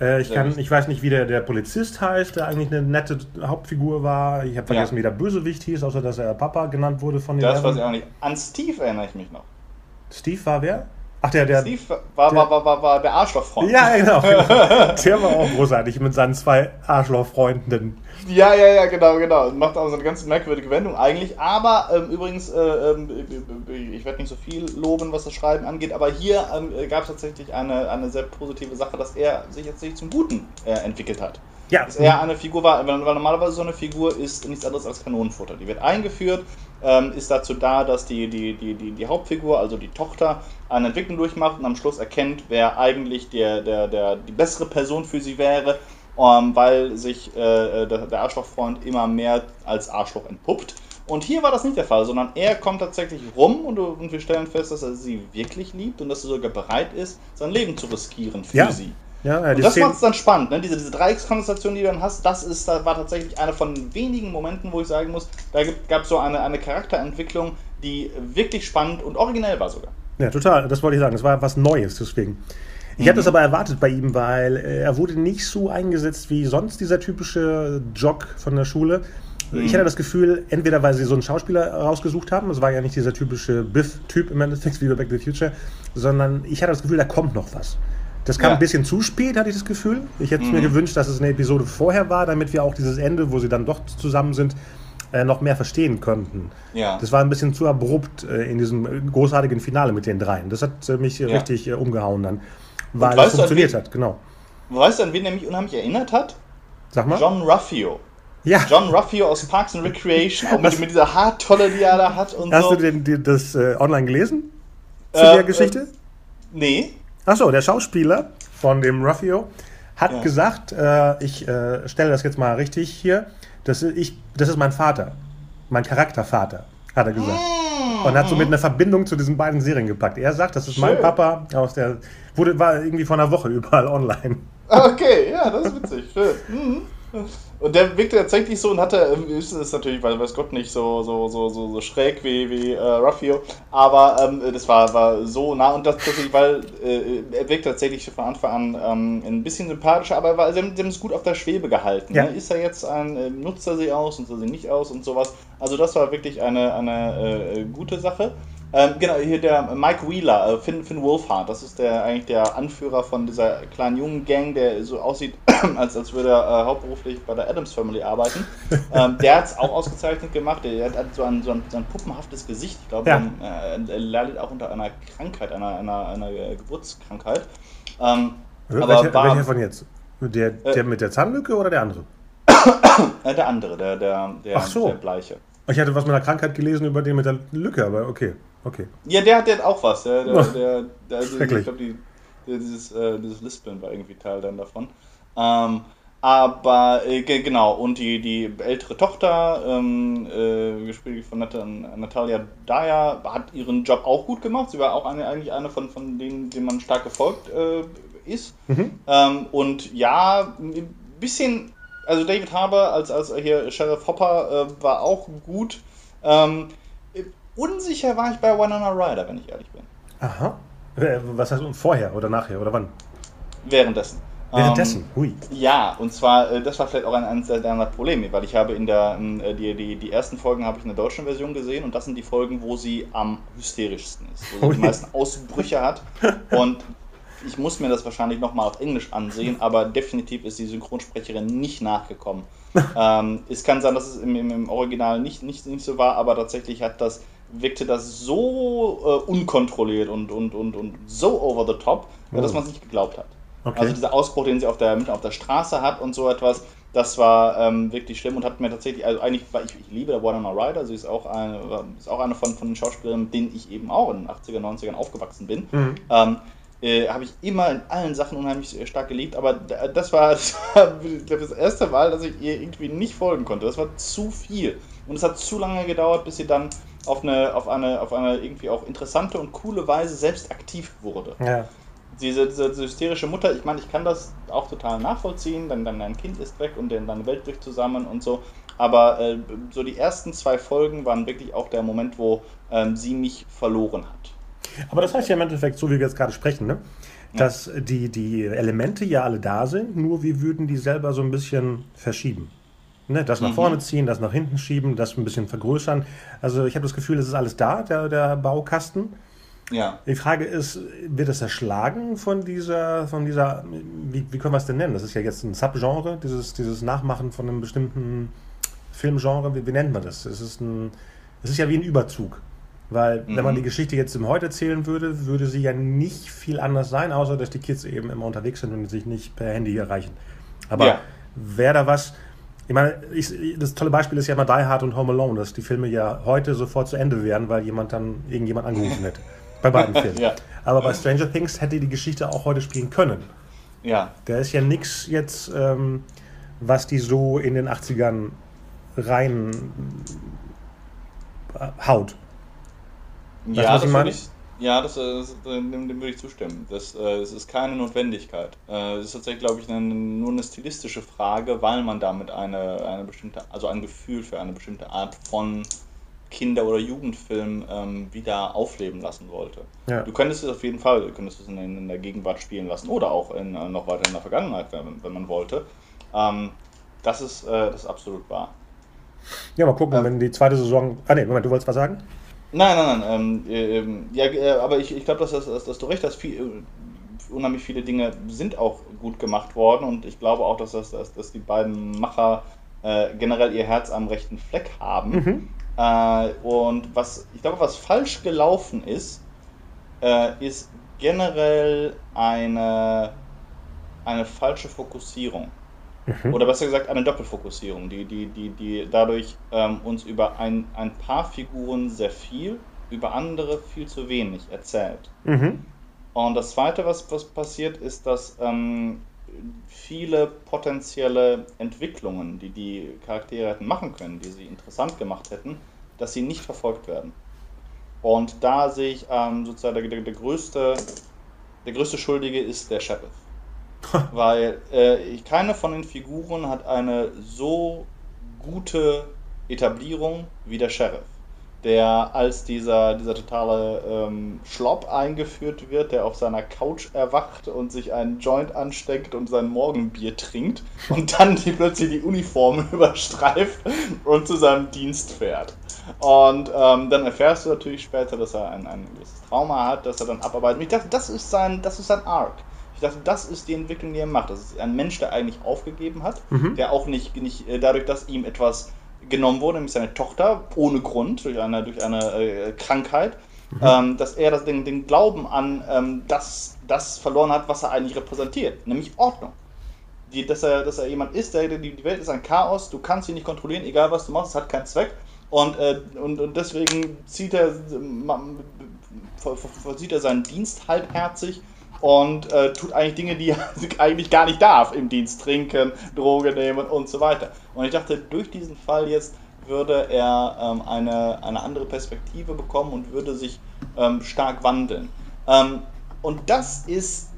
Äh, ich, kann, ich weiß nicht, wie der, der Polizist heißt, der eigentlich eine nette Hauptfigur war. Ich habe vergessen, ja. wie der Bösewicht hieß, außer dass er Papa genannt wurde von den. Das weiß ich auch nicht. An Steve erinnere ich mich noch. Steve war wer? Ach, der, der. Steve war, der, war, war, war, war der Arschlochfreund. Ja, genau. genau. der war auch großartig mit seinen zwei Arschlochfreunden. Ja, ja, ja, genau, genau. Macht auch so eine ganz merkwürdige Wendung eigentlich. Aber ähm, übrigens, äh, ähm, ich werde nicht so viel loben, was das Schreiben angeht, aber hier ähm, gab es tatsächlich eine, eine sehr positive Sache, dass er sich jetzt nicht zum Guten äh, entwickelt hat. Ja. Dass er eine Figur war, weil normalerweise so eine Figur ist nichts anderes als Kanonenfutter. Die wird eingeführt, ähm, ist dazu da, dass die, die, die, die, die Hauptfigur, also die Tochter, eine Entwicklung durchmacht und am Schluss erkennt, wer eigentlich der, der, der, die bessere Person für sie wäre ähm, weil sich äh, der, der Arschlochfreund immer mehr als Arschloch entpuppt. Und hier war das nicht der Fall, sondern er kommt tatsächlich rum und, und wir stellen fest, dass er sie wirklich liebt und dass er sogar bereit ist, sein Leben zu riskieren für ja. sie. Ja, ja, und das macht es dann spannend, ne? diese, diese Dreieckskonstellation, die du dann hast, das ist, war tatsächlich einer von wenigen Momenten, wo ich sagen muss, da gab es so eine, eine Charakterentwicklung, die wirklich spannend und originell war sogar. Ja, total, das wollte ich sagen. Es war was Neues, deswegen. Ich mhm. habe das aber erwartet bei ihm, weil äh, er wurde nicht so eingesetzt wie sonst dieser typische Jock von der Schule. Mhm. Ich hatte das Gefühl, entweder weil sie so einen Schauspieler rausgesucht haben, es war ja nicht dieser typische Biff-Typ im Endeffekt wie bei Back to the Future, sondern ich hatte das Gefühl, da kommt noch was. Das kam ja. ein bisschen zu spät, hatte ich das Gefühl. Ich hätte mhm. mir gewünscht, dass es eine Episode vorher war, damit wir auch dieses Ende, wo sie dann doch zusammen sind, äh, noch mehr verstehen könnten. Ja. Das war ein bisschen zu abrupt äh, in diesem großartigen Finale mit den dreien. Das hat äh, mich ja. richtig äh, umgehauen dann, weil es funktioniert hat, genau. Weißt du, an wen er mich unheimlich erinnert hat? Sag mal. John Ruffio. Ja. John Ruffio aus Parks and Recreation, auch mit, mit dieser Haartolle, die er da hat und Hast so. du den, die, das äh, online gelesen? Zu äh, der Geschichte? Äh, nee. Achso, der Schauspieler von dem Ruffio hat ja. gesagt, äh, ich äh, stelle das jetzt mal richtig hier, das ist, ich, das ist mein Vater, mein Charaktervater, hat er gesagt. Mm. Und hat somit eine Verbindung zu diesen beiden Serien gepackt. Er sagt, das ist Schön. mein Papa aus der, wurde, war irgendwie vor einer Woche überall online. Okay, ja, das ist witzig. Schön. Mhm. Und der wirkte tatsächlich so und hatte, ähm, ist es natürlich, weil weiß Gott nicht so, so, so, so, so schräg wie, wie äh, Ruffio, aber ähm, das war, war so nah und das tatsächlich, weil äh, er wirkt tatsächlich von Anfang an ähm, ein bisschen sympathischer, aber war, sie, haben, es gut auf der Schwebe gehalten. Ne? Ist er jetzt ein, nutzt er sie aus, und er sie nicht aus und sowas. Also das war wirklich eine, eine äh, gute Sache. Ähm, genau, hier der Mike Wheeler, äh, Finn, Finn Wolfhard, das ist der eigentlich der Anführer von dieser kleinen jungen Gang, der so aussieht, als, als würde er äh, hauptberuflich bei der Adams Family arbeiten. ähm, der hat es auch ausgezeichnet gemacht, der hat so ein, so ein, so ein puppenhaftes Gesicht. Ich glaube, ja. äh, er leidet auch unter einer Krankheit, einer, einer, einer Geburtskrankheit. Ähm, aber welcher, war, welcher von jetzt? Der, der äh, mit der Zahnlücke oder der andere? Äh, der andere, der, der, der, Ach so. der Bleiche. Ich hatte was mit einer Krankheit gelesen über den mit der Lücke, aber okay. Okay. Ja, der hat jetzt auch was. Der, der, oh, der, der also, ich glaube, die, dieses, äh, dieses Lispeln war irgendwie Teil dann davon. Ähm, aber äh, genau, und die, die ältere Tochter, ähm, äh, gespielt von Nat Natalia Daya, hat ihren Job auch gut gemacht. Sie war auch eine, eigentlich eine von, von denen, denen man stark gefolgt äh, ist. Mhm. Ähm, und ja, ein bisschen, also David Harbour als, als hier Sheriff Hopper äh, war auch gut. Ähm, Unsicher war ich bei Winona Ryder, wenn ich ehrlich bin. Aha. Was heißt vorher oder nachher oder wann? Währenddessen. Währenddessen, ähm, hui. Ja, und zwar, äh, das war vielleicht auch ein, eines der Probleme, weil ich habe in der, äh, die, die, die ersten Folgen habe ich in der deutschen Version gesehen und das sind die Folgen, wo sie am hysterischsten ist, wo sie die meisten Ausbrüche hat und ich muss mir das wahrscheinlich nochmal auf Englisch ansehen, aber definitiv ist die Synchronsprecherin nicht nachgekommen. ähm, es kann sein, dass es im, im, im Original nicht, nicht, nicht so war, aber tatsächlich hat das wirkte das so äh, unkontrolliert und, und, und, und so over the top, oh. dass man es nicht geglaubt hat. Okay. Also dieser Ausbruch, den sie auf der, auf der Straße hat und so etwas, das war ähm, wirklich schlimm und hat mir tatsächlich, also eigentlich, weil ich, ich liebe der Winona Ryder, sie ist auch eine, ist auch eine von, von den Schauspielern, mit denen ich eben auch in den 80er, 90ern aufgewachsen bin. Mhm. Ähm, äh, habe ich immer in allen Sachen unheimlich äh, stark geliebt, aber das war, das war das erste Mal, dass ich ihr irgendwie nicht folgen konnte. Das war zu viel. Und es hat zu lange gedauert, bis sie dann auf eine, auf eine, auf eine irgendwie auch interessante und coole Weise selbst aktiv wurde. Ja. Diese, diese, diese hysterische Mutter, ich meine, ich kann das auch total nachvollziehen, dann, dann dein Kind ist weg und dann deine Welt bricht zusammen und so. Aber äh, so die ersten zwei Folgen waren wirklich auch der Moment, wo ähm, sie mich verloren hat. Aber das heißt ja im Endeffekt, so wie wir jetzt gerade sprechen, ne? dass ja. die, die Elemente ja alle da sind, nur wir würden die selber so ein bisschen verschieben. Ne, das nach mhm. vorne ziehen, das nach hinten schieben, das ein bisschen vergrößern. Also ich habe das Gefühl, es ist alles da, der, der Baukasten. Ja. Die Frage ist, wird es erschlagen von dieser, von dieser, wie, wie können wir es denn nennen? Das ist ja jetzt ein Subgenre, dieses, dieses Nachmachen von einem bestimmten Filmgenre. Wie, wie nennt man das? Es ist, ein, es ist ja wie ein Überzug. Weil, mhm. wenn man mhm. die Geschichte jetzt im Heute erzählen würde, würde sie ja nicht viel anders sein, außer dass die Kids eben immer unterwegs sind und sich nicht per Handy erreichen. Aber ja. wäre da was, ich meine, ich, das tolle Beispiel ist ja immer Die Hard und Home Alone, dass die Filme ja heute sofort zu Ende wären, weil jemand dann irgendjemand angerufen hätte. Bei beiden Filmen. ja. Aber bei Stranger Things hätte die Geschichte auch heute spielen können. Ja. Da ist ja nichts jetzt, ähm, was die so in den 80ern rein äh, haut. Ja, das würde ich, ja, das, das, dem, dem, würde ich zustimmen. Das, äh, das ist keine Notwendigkeit. Äh, es ist tatsächlich, glaube ich, eine, nur eine stilistische Frage, weil man damit eine, eine bestimmte, also ein Gefühl für eine bestimmte Art von Kinder- oder Jugendfilm ähm, wieder aufleben lassen wollte. Ja. Du könntest es auf jeden Fall, du könntest es in, in der Gegenwart spielen lassen oder auch in, äh, noch weiter in der Vergangenheit, wenn, wenn man wollte. Ähm, das, ist, äh, das ist absolut wahr. Ja, mal gucken, ähm, wenn die zweite Saison. Ah, nee, Moment, du wolltest was sagen? Nein, nein, nein. Ähm, ähm, ja, äh, aber ich, ich glaube, dass, dass, dass, du recht hast. Viel, äh, unheimlich viele Dinge sind auch gut gemacht worden und ich glaube auch, dass, das, dass, dass die beiden Macher äh, generell ihr Herz am rechten Fleck haben. Mhm. Äh, und was ich glaube, was falsch gelaufen ist, äh, ist generell eine, eine falsche Fokussierung. Mhm. Oder besser gesagt eine Doppelfokussierung, die, die, die, die dadurch ähm, uns über ein, ein paar Figuren sehr viel, über andere viel zu wenig erzählt. Mhm. Und das Zweite, was, was passiert, ist, dass ähm, viele potenzielle Entwicklungen, die die Charaktere hätten machen können, die sie interessant gemacht hätten, dass sie nicht verfolgt werden. Und da sehe ich ähm, sozusagen der, der, der, größte, der größte Schuldige ist der Sheriff. Weil äh, keine von den Figuren hat eine so gute Etablierung wie der Sheriff der als dieser, dieser totale ähm, Schlopp eingeführt wird, der auf seiner Couch erwacht und sich einen Joint ansteckt und sein Morgenbier trinkt und dann die plötzlich die Uniform überstreift und zu seinem Dienst fährt. Und ähm, dann erfährst du natürlich später, dass er ein, ein gewisses Trauma hat, dass er dann abarbeitet. Und ich dachte, das ist sein, das ist sein Arc. Dachte, das ist die Entwicklung, die er macht. Das ist ein Mensch, der eigentlich aufgegeben hat, mhm. der auch nicht, nicht äh, dadurch, dass ihm etwas genommen wurde, nämlich seine Tochter, ohne Grund, durch eine, durch eine äh, Krankheit, mhm. ähm, dass er das, den, den Glauben an ähm, das, das verloren hat, was er eigentlich repräsentiert, nämlich Ordnung. Die, dass, er, dass er jemand ist, der, die, die Welt ist ein Chaos, du kannst sie nicht kontrollieren, egal was du machst, es hat keinen Zweck. Und, äh, und, und deswegen zieht er, vollzieht er seinen Dienst halbherzig und äh, tut eigentlich Dinge, die er eigentlich gar nicht darf im Dienst. Trinken, Droge nehmen und so weiter. Und ich dachte, durch diesen Fall jetzt würde er ähm, eine, eine andere Perspektive bekommen und würde sich ähm, stark wandeln. Ähm, und das ist,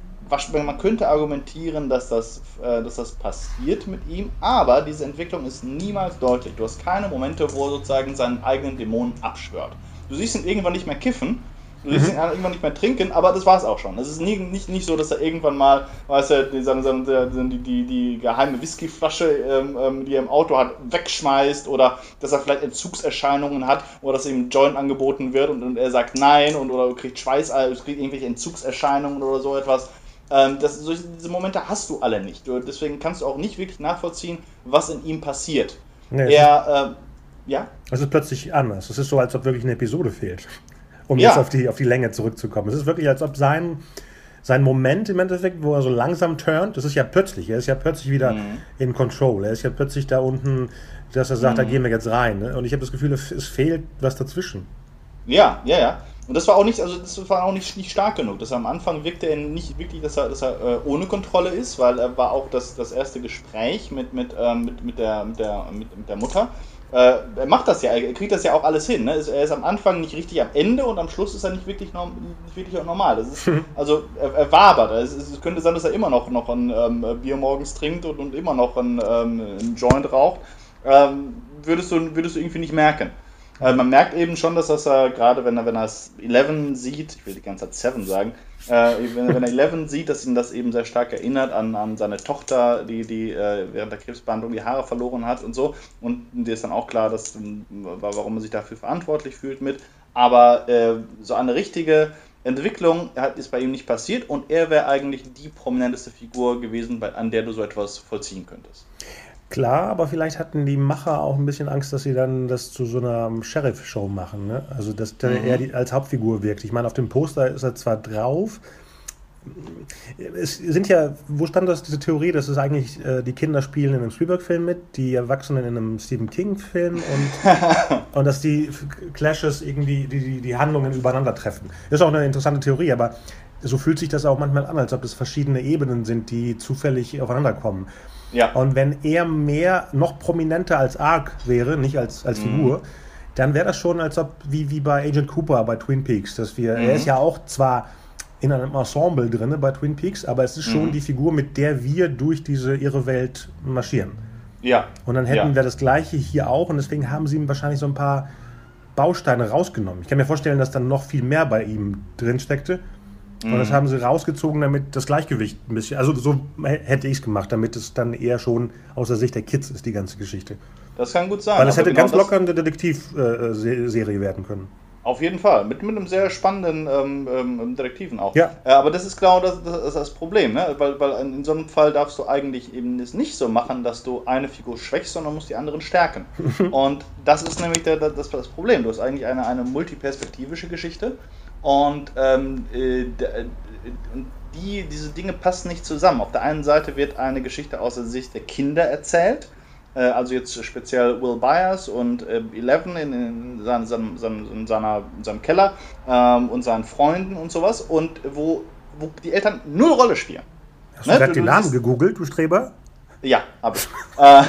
man könnte argumentieren, dass das, äh, dass das passiert mit ihm, aber diese Entwicklung ist niemals deutlich. Du hast keine Momente, wo er sozusagen seinen eigenen Dämonen abschwört. Du siehst ihn irgendwann nicht mehr kiffen, Du siehst ihn irgendwann nicht mehr trinken, aber das war es auch schon. Es ist nie, nicht, nicht so, dass er irgendwann mal, weißt du, die, die, die, die, die geheime Whiskyflasche, ähm, ähm, die er im Auto hat, wegschmeißt oder dass er vielleicht Entzugserscheinungen hat oder dass ihm ein Joint angeboten wird und, und er sagt nein und oder kriegt Schweiß, kriegt irgendwelche Entzugserscheinungen oder so etwas. Ähm, das, solche, diese Momente hast du alle nicht. Du, deswegen kannst du auch nicht wirklich nachvollziehen, was in ihm passiert. Nee, er, äh, ja? Es ist plötzlich anders. Es ist so, als ob wirklich eine Episode fehlt um ja. jetzt auf die, auf die Länge zurückzukommen. Es ist wirklich, als ob sein, sein Moment im Endeffekt, wo er so langsam turnt, das ist ja plötzlich, er ist ja plötzlich wieder mhm. in Control. Er ist ja plötzlich da unten, dass er sagt, mhm. da gehen wir jetzt rein. Ne? Und ich habe das Gefühl, es fehlt was dazwischen. Ja, ja, ja. Und das war auch nicht, also das war auch nicht, nicht stark genug. Das am Anfang wirkte er nicht wirklich, dass er, dass er äh, ohne Kontrolle ist, weil er war auch das, das erste Gespräch mit, mit, ähm, mit, mit, der, mit, der, mit, mit der Mutter äh, er macht das ja, er kriegt das ja auch alles hin. Ne? Er ist am Anfang nicht richtig am Ende und am Schluss ist er nicht wirklich, norm, nicht wirklich normal. Das ist, also er, er wabert. Es, es, könnte sein, dass er immer noch, noch ein ähm, Bier morgens trinkt und, und immer noch ein, ähm, ein Joint raucht. Ähm, würdest, du, würdest du irgendwie nicht merken. Äh, man merkt eben schon, dass das er, gerade wenn er, wenn er es 11 sieht, ich will die ganze Zeit 7 sagen, äh, wenn, wenn, er 11 sieht, dass ihn das eben sehr stark erinnert an, an seine Tochter, die, die äh, während der Krebsbehandlung die Haare verloren hat und so. Und dir ist dann auch klar, dass, warum er sich dafür verantwortlich fühlt mit. Aber äh, so eine richtige Entwicklung ist bei ihm nicht passiert und er wäre eigentlich die prominenteste Figur gewesen, bei, an der du so etwas vollziehen könntest. Klar, aber vielleicht hatten die Macher auch ein bisschen Angst, dass sie dann das zu so einer Sheriff-Show machen. Ne? Also, dass der mhm. er die, als Hauptfigur wirkt. Ich meine, auf dem Poster ist er zwar drauf. Es sind ja, wo stand das, diese Theorie, dass es eigentlich äh, die Kinder spielen in einem Spielberg-Film mit, die Erwachsenen in einem Stephen King-Film und, und dass die Clashes irgendwie die, die, die Handlungen übereinander treffen. Das ist auch eine interessante Theorie, aber so fühlt sich das auch manchmal an, als ob das verschiedene Ebenen sind, die zufällig aufeinander kommen. Ja. Und wenn er mehr, noch prominenter als Ark wäre, nicht als, als mhm. Figur, dann wäre das schon, als ob, wie, wie bei Agent Cooper bei Twin Peaks, dass wir, mhm. er ist ja auch zwar in einem Ensemble drin bei Twin Peaks, aber es ist schon mhm. die Figur, mit der wir durch diese irre Welt marschieren. Ja. Und dann hätten ja. wir das Gleiche hier auch und deswegen haben sie ihm wahrscheinlich so ein paar Bausteine rausgenommen. Ich kann mir vorstellen, dass dann noch viel mehr bei ihm drin steckte. Und das mhm. haben sie rausgezogen, damit das Gleichgewicht ein bisschen, also so hätte ich es gemacht, damit es dann eher schon aus der Sicht der Kids ist, die ganze Geschichte. Das kann gut sein. Weil es hätte genau ganz locker eine Detektivserie werden können. Auf jeden Fall, mit, mit einem sehr spannenden ähm, ähm, Detektiven auch. Ja. Äh, aber das ist genau das, das, das Problem, ne? weil, weil in so einem Fall darfst du eigentlich eben es nicht so machen, dass du eine Figur schwächst, sondern musst die anderen stärken. und das ist nämlich der, das, das Problem. Du hast eigentlich eine, eine multiperspektivische Geschichte und ähm, äh, die, diese Dinge passen nicht zusammen. Auf der einen Seite wird eine Geschichte aus der Sicht der Kinder erzählt äh, also jetzt speziell Will Byers und äh, Eleven in, in, seinem, seinem, seinem, in, seiner, in seinem Keller ähm, und seinen Freunden und sowas und wo, wo die Eltern null Rolle spielen. Hast ne? du gerade den Namen gegoogelt, du Streber? Ja, habe ich.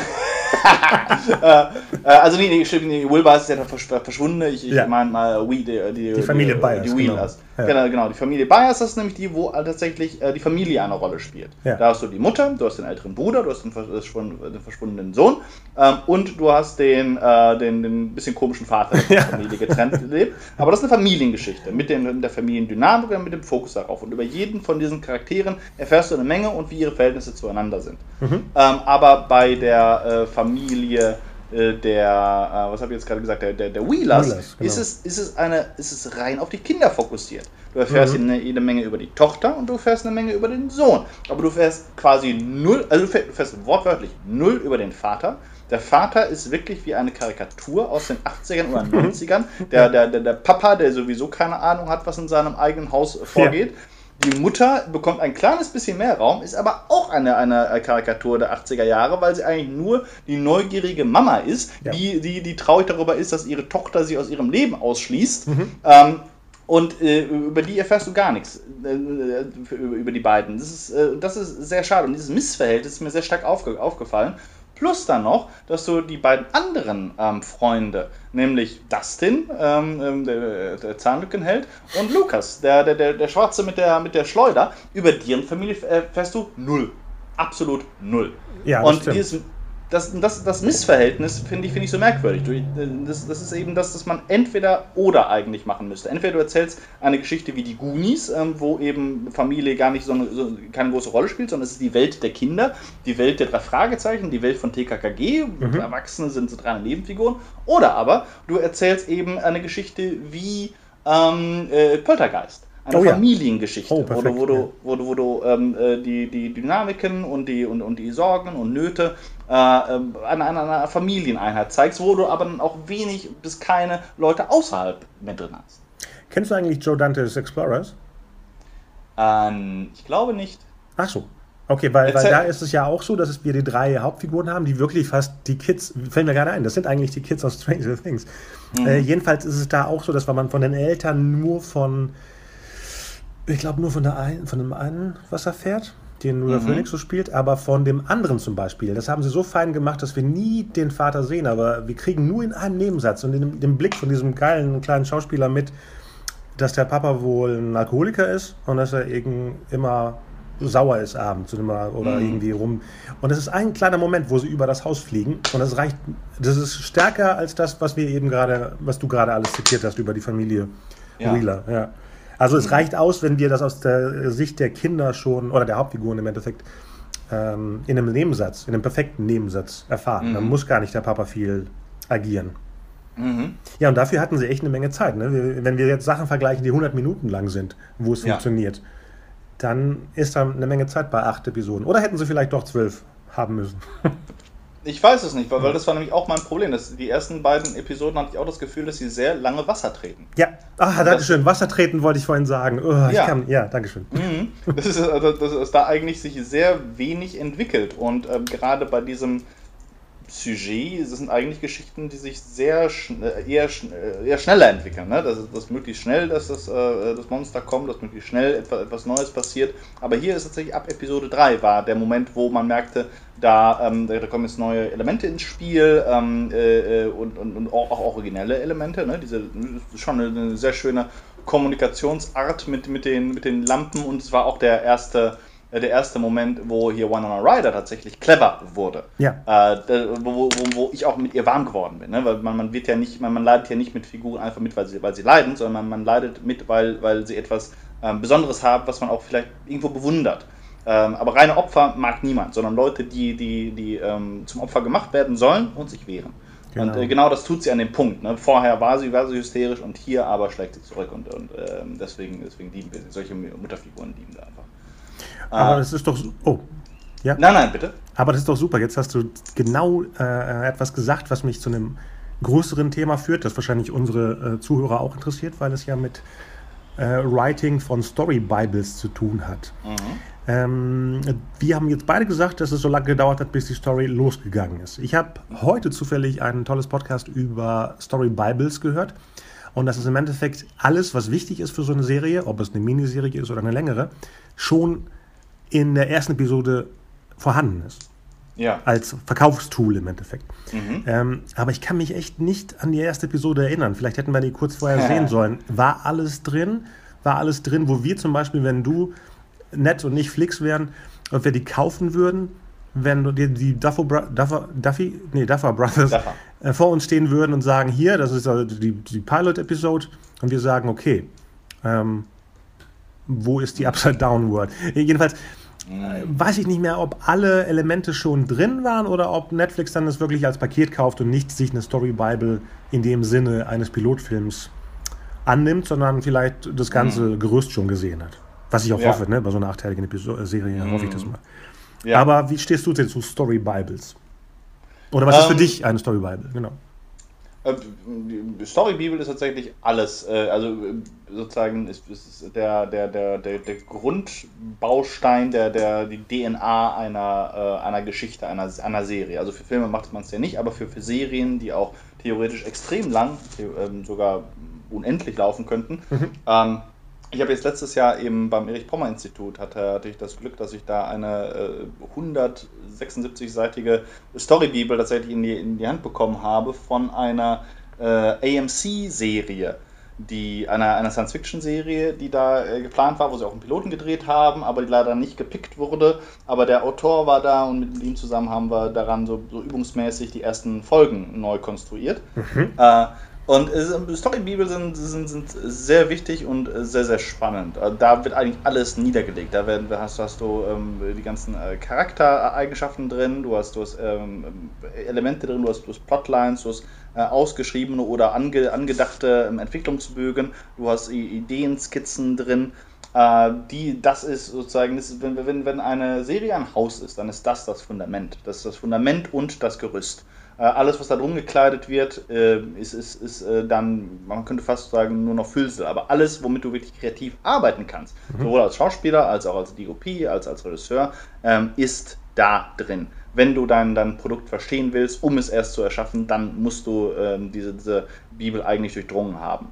äh, äh, äh, also nee, nee, nee, Will Byers ist ja verschwunden. Ich, ich ja. meine mal We, die, die, die Familie Byers. Die Wheelers. Genau. Ja. genau. genau, Die Familie Byers ist nämlich die, wo tatsächlich äh, die Familie eine Rolle spielt. Ja. Da hast du die Mutter, du hast den älteren Bruder, du hast den, den verschwundenen Sohn ähm, und du hast den, äh, den, den bisschen komischen Vater, der von der Familie getrennt lebt. Aber das ist eine Familiengeschichte mit, den, mit der Familiendynamik und mit dem Fokus darauf. Und über jeden von diesen Charakteren erfährst du eine Menge und wie ihre Verhältnisse zueinander sind. Mhm. Ähm, aber bei der äh, Familie äh, der, äh, was habe ich jetzt gerade gesagt, der, der, der Wheelers, Wheelers genau. ist, es, ist, es eine, ist es rein auf die Kinder fokussiert. Du erfährst mhm. eine, eine, Menge über die Tochter und du erfährst eine Menge über den Sohn. Aber du erfährst quasi null, also du erfährst wortwörtlich null über den Vater. Der Vater ist wirklich wie eine Karikatur aus den 80ern oder 90ern. Der, der, der, der Papa, der sowieso keine Ahnung hat, was in seinem eigenen Haus vorgeht. Ja die Mutter bekommt ein kleines bisschen mehr Raum, ist aber auch eine, eine Karikatur der 80er Jahre, weil sie eigentlich nur die neugierige Mama ist, ja. die, die, die traurig darüber ist, dass ihre Tochter sie aus ihrem Leben ausschließt. Mhm. Ähm, und äh, über die erfährst du gar nichts, äh, über, über, die beiden. Das ist, äh, das ist sehr schade. Und dieses Missverhältnis ist mir sehr stark aufge aufgefallen. Plus dann noch, dass du die beiden anderen ähm, Freunde, nämlich Dustin, ähm, ähm der, der Zahnlückenheld, und Lukas, der, der, der, der Schwarze mit der, mit der Schleuder, über deren Familie fährst du null. Absolut null. Ja, und stimmt. dieses das, das, das Missverhältnis finde ich, find ich so merkwürdig. Das, das ist eben das, dass man entweder oder eigentlich machen müsste. Entweder du erzählst eine Geschichte wie die Goonies, ähm, wo eben Familie gar nicht so, eine, so keine große Rolle spielt, sondern es ist die Welt der Kinder, die Welt der drei Fragezeichen, die Welt von TKKG, mhm. Erwachsene sind so drei Nebenfiguren. Oder aber du erzählst eben eine Geschichte wie ähm, äh, Poltergeist eine oh, Familiengeschichte, oh, perfekt, wo du, wo du, wo du, wo du ähm, äh, die, die Dynamiken und die, und, und die Sorgen und Nöte äh, ähm, einer, einer Familieneinheit zeigst, wo du aber dann auch wenig bis keine Leute außerhalb mehr drin hast. Kennst du eigentlich Joe Dante's Explorers? Ähm, ich glaube nicht. Ach so. Okay, weil, weil da ist es ja auch so, dass wir die drei Hauptfiguren haben, die wirklich fast die Kids, fällt mir gerade ein, das sind eigentlich die Kids aus Stranger Things. Mhm. Äh, jedenfalls ist es da auch so, dass man von den Eltern nur von ich glaube nur von, der ein, von dem einen was er fährt, den Luda mhm. Phoenix so spielt, aber von dem anderen zum Beispiel. Das haben sie so fein gemacht, dass wir nie den Vater sehen, aber wir kriegen nur in einem Nebensatz und in dem, dem Blick von diesem geilen kleinen Schauspieler mit, dass der Papa wohl ein Alkoholiker ist und dass er eben immer sauer ist abends oder mhm. irgendwie rum. Und das ist ein kleiner Moment, wo sie über das Haus fliegen und das reicht, das ist stärker als das, was wir eben gerade, was du gerade alles zitiert hast über die Familie ja. Wheeler. Ja. Also es reicht aus, wenn wir das aus der Sicht der Kinder schon, oder der Hauptfiguren im Endeffekt, ähm, in einem Nebensatz, in einem perfekten Nebensatz erfahren. Mhm. Dann muss gar nicht der Papa viel agieren. Mhm. Ja, und dafür hatten sie echt eine Menge Zeit. Ne? Wenn wir jetzt Sachen vergleichen, die 100 Minuten lang sind, wo es ja. funktioniert, dann ist da eine Menge Zeit bei acht Episoden. Oder hätten sie vielleicht doch zwölf haben müssen. Ich weiß es nicht, weil, weil das war nämlich auch mein Problem. Das, die ersten beiden Episoden hatte ich auch das Gefühl, dass sie sehr lange Wasser treten. Ja, ah, danke schön. Wasser treten wollte ich vorhin sagen. Oh, ja. Kann, ja, danke schön. Mhm. Das, ist, also, das ist da eigentlich sich sehr wenig entwickelt. Und ähm, gerade bei diesem Sujet, das sind eigentlich Geschichten, die sich sehr schn äh, eher, schn äh, eher schneller entwickeln. Ne? Dass, dass möglichst schnell dass das, äh, das Monster kommt, dass möglichst schnell etwas, etwas Neues passiert. Aber hier ist tatsächlich ab Episode 3 war der Moment, wo man merkte, da, ähm, da kommen jetzt neue Elemente ins Spiel ähm, äh, äh und, und, und, auch, originelle Elemente. Ne? Diese schon eine, sehr schöne Kommunikationsart mit, mit, den, mit den Lampen und es war auch der erste äh, der erste Moment, wo hier One on a Rider tatsächlich clever wurde. Ja. Äh, wo, wo, wo, ich auch mit ihr warm geworden bin. Ne? Weil man, man wird ja nicht, man, man leidet ja nicht mit Figuren einfach mit, weil sie, weil sie leiden, sondern man, man leidet mit, weil, weil sie etwas ähm, Besonderes haben, was man auch vielleicht irgendwo bewundert. Ähm, aber reine Opfer mag niemand, sondern Leute, die, die, die ähm, zum Opfer gemacht werden sollen und sich wehren. Genau. Und äh, genau das tut sie an dem Punkt. Ne? Vorher war sie, war sie hysterisch und hier aber schlägt sie zurück und, und äh, deswegen, deswegen lieben wir sie. Solche Mutterfiguren lieben wir einfach. Aber äh, das ist doch. Oh. Ja. Nein, nein, bitte. Aber das ist doch super. Jetzt hast du genau äh, etwas gesagt, was mich zu einem größeren Thema führt, das wahrscheinlich unsere äh, Zuhörer auch interessiert, weil es ja mit äh, Writing von Story Bibles zu tun hat. Mhm. Ähm, wir haben jetzt beide gesagt, dass es so lange gedauert hat, bis die Story losgegangen ist. Ich habe heute zufällig ein tolles Podcast über Story Bibles gehört. Und das ist im Endeffekt alles, was wichtig ist für so eine Serie, ob es eine Miniserie ist oder eine längere, schon in der ersten Episode vorhanden ist. Ja. Als Verkaufstool im Endeffekt. Mhm. Ähm, aber ich kann mich echt nicht an die erste Episode erinnern. Vielleicht hätten wir die kurz vorher sehen sollen. War alles drin? War alles drin, wo wir zum Beispiel, wenn du nett und nicht Flix wären, ob wir die kaufen würden, wenn die, die Duffer, Duffer, Duffy, nee, Duffer Brothers Duffer. Äh, vor uns stehen würden und sagen, hier, das ist also die, die Pilot-Episode und wir sagen, okay, ähm, wo ist die Upside Down World? Jedenfalls, weiß ich nicht mehr, ob alle Elemente schon drin waren oder ob Netflix dann das wirklich als Paket kauft und nicht sich eine Story Bible in dem Sinne eines Pilotfilms annimmt, sondern vielleicht das ganze mhm. Gerüst schon gesehen hat. Was ich auch ja. hoffe, ne? bei so einer achteiligen Episode Serie mhm. hoffe ich das mal. Ja. Aber wie stehst du denn zu Story Bibles? Oder was ähm, ist für ähm, dich eine Story Bible? Genau. Äh, Story Bibel ist tatsächlich alles. Äh, also äh, sozusagen ist, ist der, der, der, der, der Grundbaustein, der, der, die DNA einer, einer Geschichte, einer, einer Serie. Also für Filme macht man es ja nicht, aber für, für Serien, die auch theoretisch extrem lang, ähm, sogar unendlich laufen könnten, mhm. ähm, ich habe jetzt letztes Jahr eben beim Erich-Pommer-Institut hatte, hatte ich das Glück, dass ich da eine äh, 176-seitige Storybibel tatsächlich in die, in die Hand bekommen habe von einer äh, AMC-Serie, die einer, einer Science-Fiction-Serie, die da äh, geplant war, wo sie auch einen Piloten gedreht haben, aber die leider nicht gepickt wurde. Aber der Autor war da und mit ihm zusammen haben wir daran so, so übungsmäßig die ersten Folgen neu konstruiert. Mhm. Äh, und äh, Storybibel sind, sind, sind sehr wichtig und äh, sehr, sehr spannend. Äh, da wird eigentlich alles niedergelegt. Da werden, hast, hast du ähm, die ganzen äh, Charaktereigenschaften drin, du hast, du hast ähm, Elemente drin, du hast, du hast Plotlines, du hast äh, ausgeschriebene oder ange, angedachte ähm, Entwicklungsbögen, du hast Ideenskizzen drin. Äh, die, das ist sozusagen, das ist, wenn, wenn, wenn eine Serie ein Haus ist, dann ist das das Fundament. Das ist das Fundament und das Gerüst. Äh, alles, was da drum gekleidet wird, äh, ist, ist, ist äh, dann, man könnte fast sagen, nur noch Füllsel. Aber alles, womit du wirklich kreativ arbeiten kannst, mhm. sowohl als Schauspieler als auch als DOP, als als Regisseur, ähm, ist da drin. Wenn du dein, dein Produkt verstehen willst, um es erst zu erschaffen, dann musst du ähm, diese, diese Bibel eigentlich durchdrungen haben.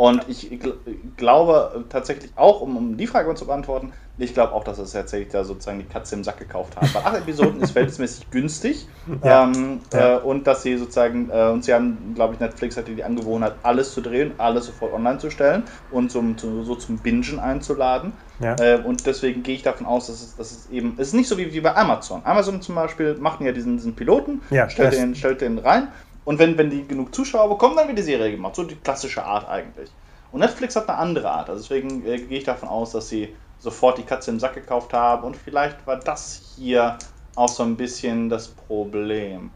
Und ich gl glaube tatsächlich auch, um, um die Frage zu beantworten, ich glaube auch, dass es tatsächlich da sozusagen die Katze im Sack gekauft haben. Bei acht Episoden ist verhältnismäßig günstig. Ja. Ähm, ja. Äh, und dass sie sozusagen, äh, und sie haben, glaube ich, Netflix hatte die Angewohnheit, alles zu drehen, alles sofort online zu stellen und zum, zu, so zum Bingen einzuladen. Ja. Äh, und deswegen gehe ich davon aus, dass es, dass es eben, es ist nicht so wie, wie bei Amazon. Amazon zum Beispiel macht ja diesen, diesen Piloten, stellt, den, stellt den rein und wenn, wenn die genug Zuschauer bekommen, dann wird die Serie gemacht. So die klassische Art eigentlich. Und Netflix hat eine andere Art. Also deswegen äh, gehe ich davon aus, dass sie sofort die Katze im Sack gekauft haben. Und vielleicht war das hier auch so ein bisschen das Problem.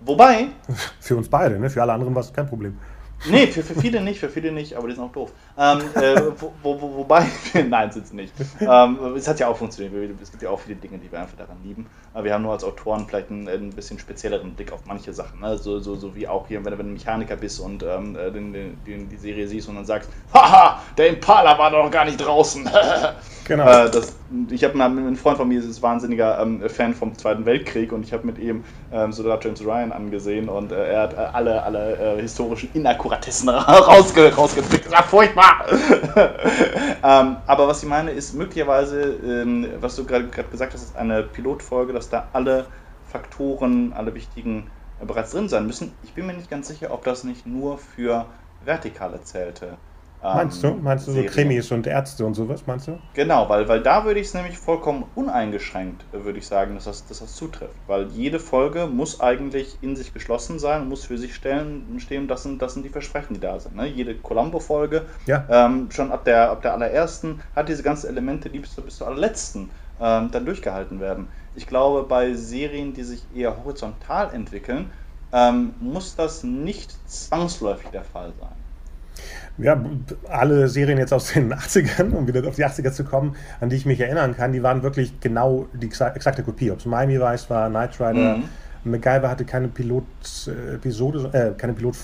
Wobei. Für uns beide, ne? Für alle anderen war es kein Problem. Nee, für, für viele nicht, für viele nicht, aber die sind auch doof. Ähm, äh, wo, wo, wobei, nein, sind nicht. Ähm, es hat ja auch funktioniert. Es gibt ja auch viele Dinge, die wir einfach daran lieben. Aber wir haben nur als Autoren vielleicht einen, ein bisschen spezielleren Blick auf manche Sachen. Ne? So, so, so wie auch hier, wenn, du Mechaniker bist und ähm, äh, den, den, die Serie siehst und dann sagst, haha, der Impala war doch noch gar nicht draußen. Genau. Äh, das, ich habe ein Freund von mir ist wahnsinniger ähm, Fan vom Zweiten Weltkrieg und ich habe mit ihm ähm, Soldat James Ryan angesehen und äh, er hat äh, alle, alle äh, historischen Inakkuratessen rausge rausgepickt. Das war furchtbar! ähm, aber was ich meine ist möglicherweise, ähm, was du gerade gesagt hast, ist eine Pilotfolge, dass da alle Faktoren, alle wichtigen äh, bereits drin sein müssen. Ich bin mir nicht ganz sicher, ob das nicht nur für Vertikale zählte. Meinst du? Ähm, Meinst du so Krimis und Ärzte und sowas, meinst du? Genau, weil, weil da würde ich es nämlich vollkommen uneingeschränkt, äh, würde ich sagen, dass das, dass das zutrifft. Weil jede Folge muss eigentlich in sich geschlossen sein, muss für sich stellen, stehen, das sind, das sind die Versprechen, die da sind. Ne? Jede Columbo-Folge, ja. ähm, schon ab der, ab der allerersten, hat diese ganzen Elemente, die bis, bis zur allerletzten ähm, dann durchgehalten werden. Ich glaube, bei Serien, die sich eher horizontal entwickeln, ähm, muss das nicht zwangsläufig der Fall sein. Ja, alle Serien jetzt aus den 80ern, um wieder auf die 80er zu kommen, an die ich mich erinnern kann, die waren wirklich genau die exakte Kopie. Ob es Miami Vice war, Knight Rider, mhm. MacGyver hatte keine Pilot-Episode, äh, keine Pilot,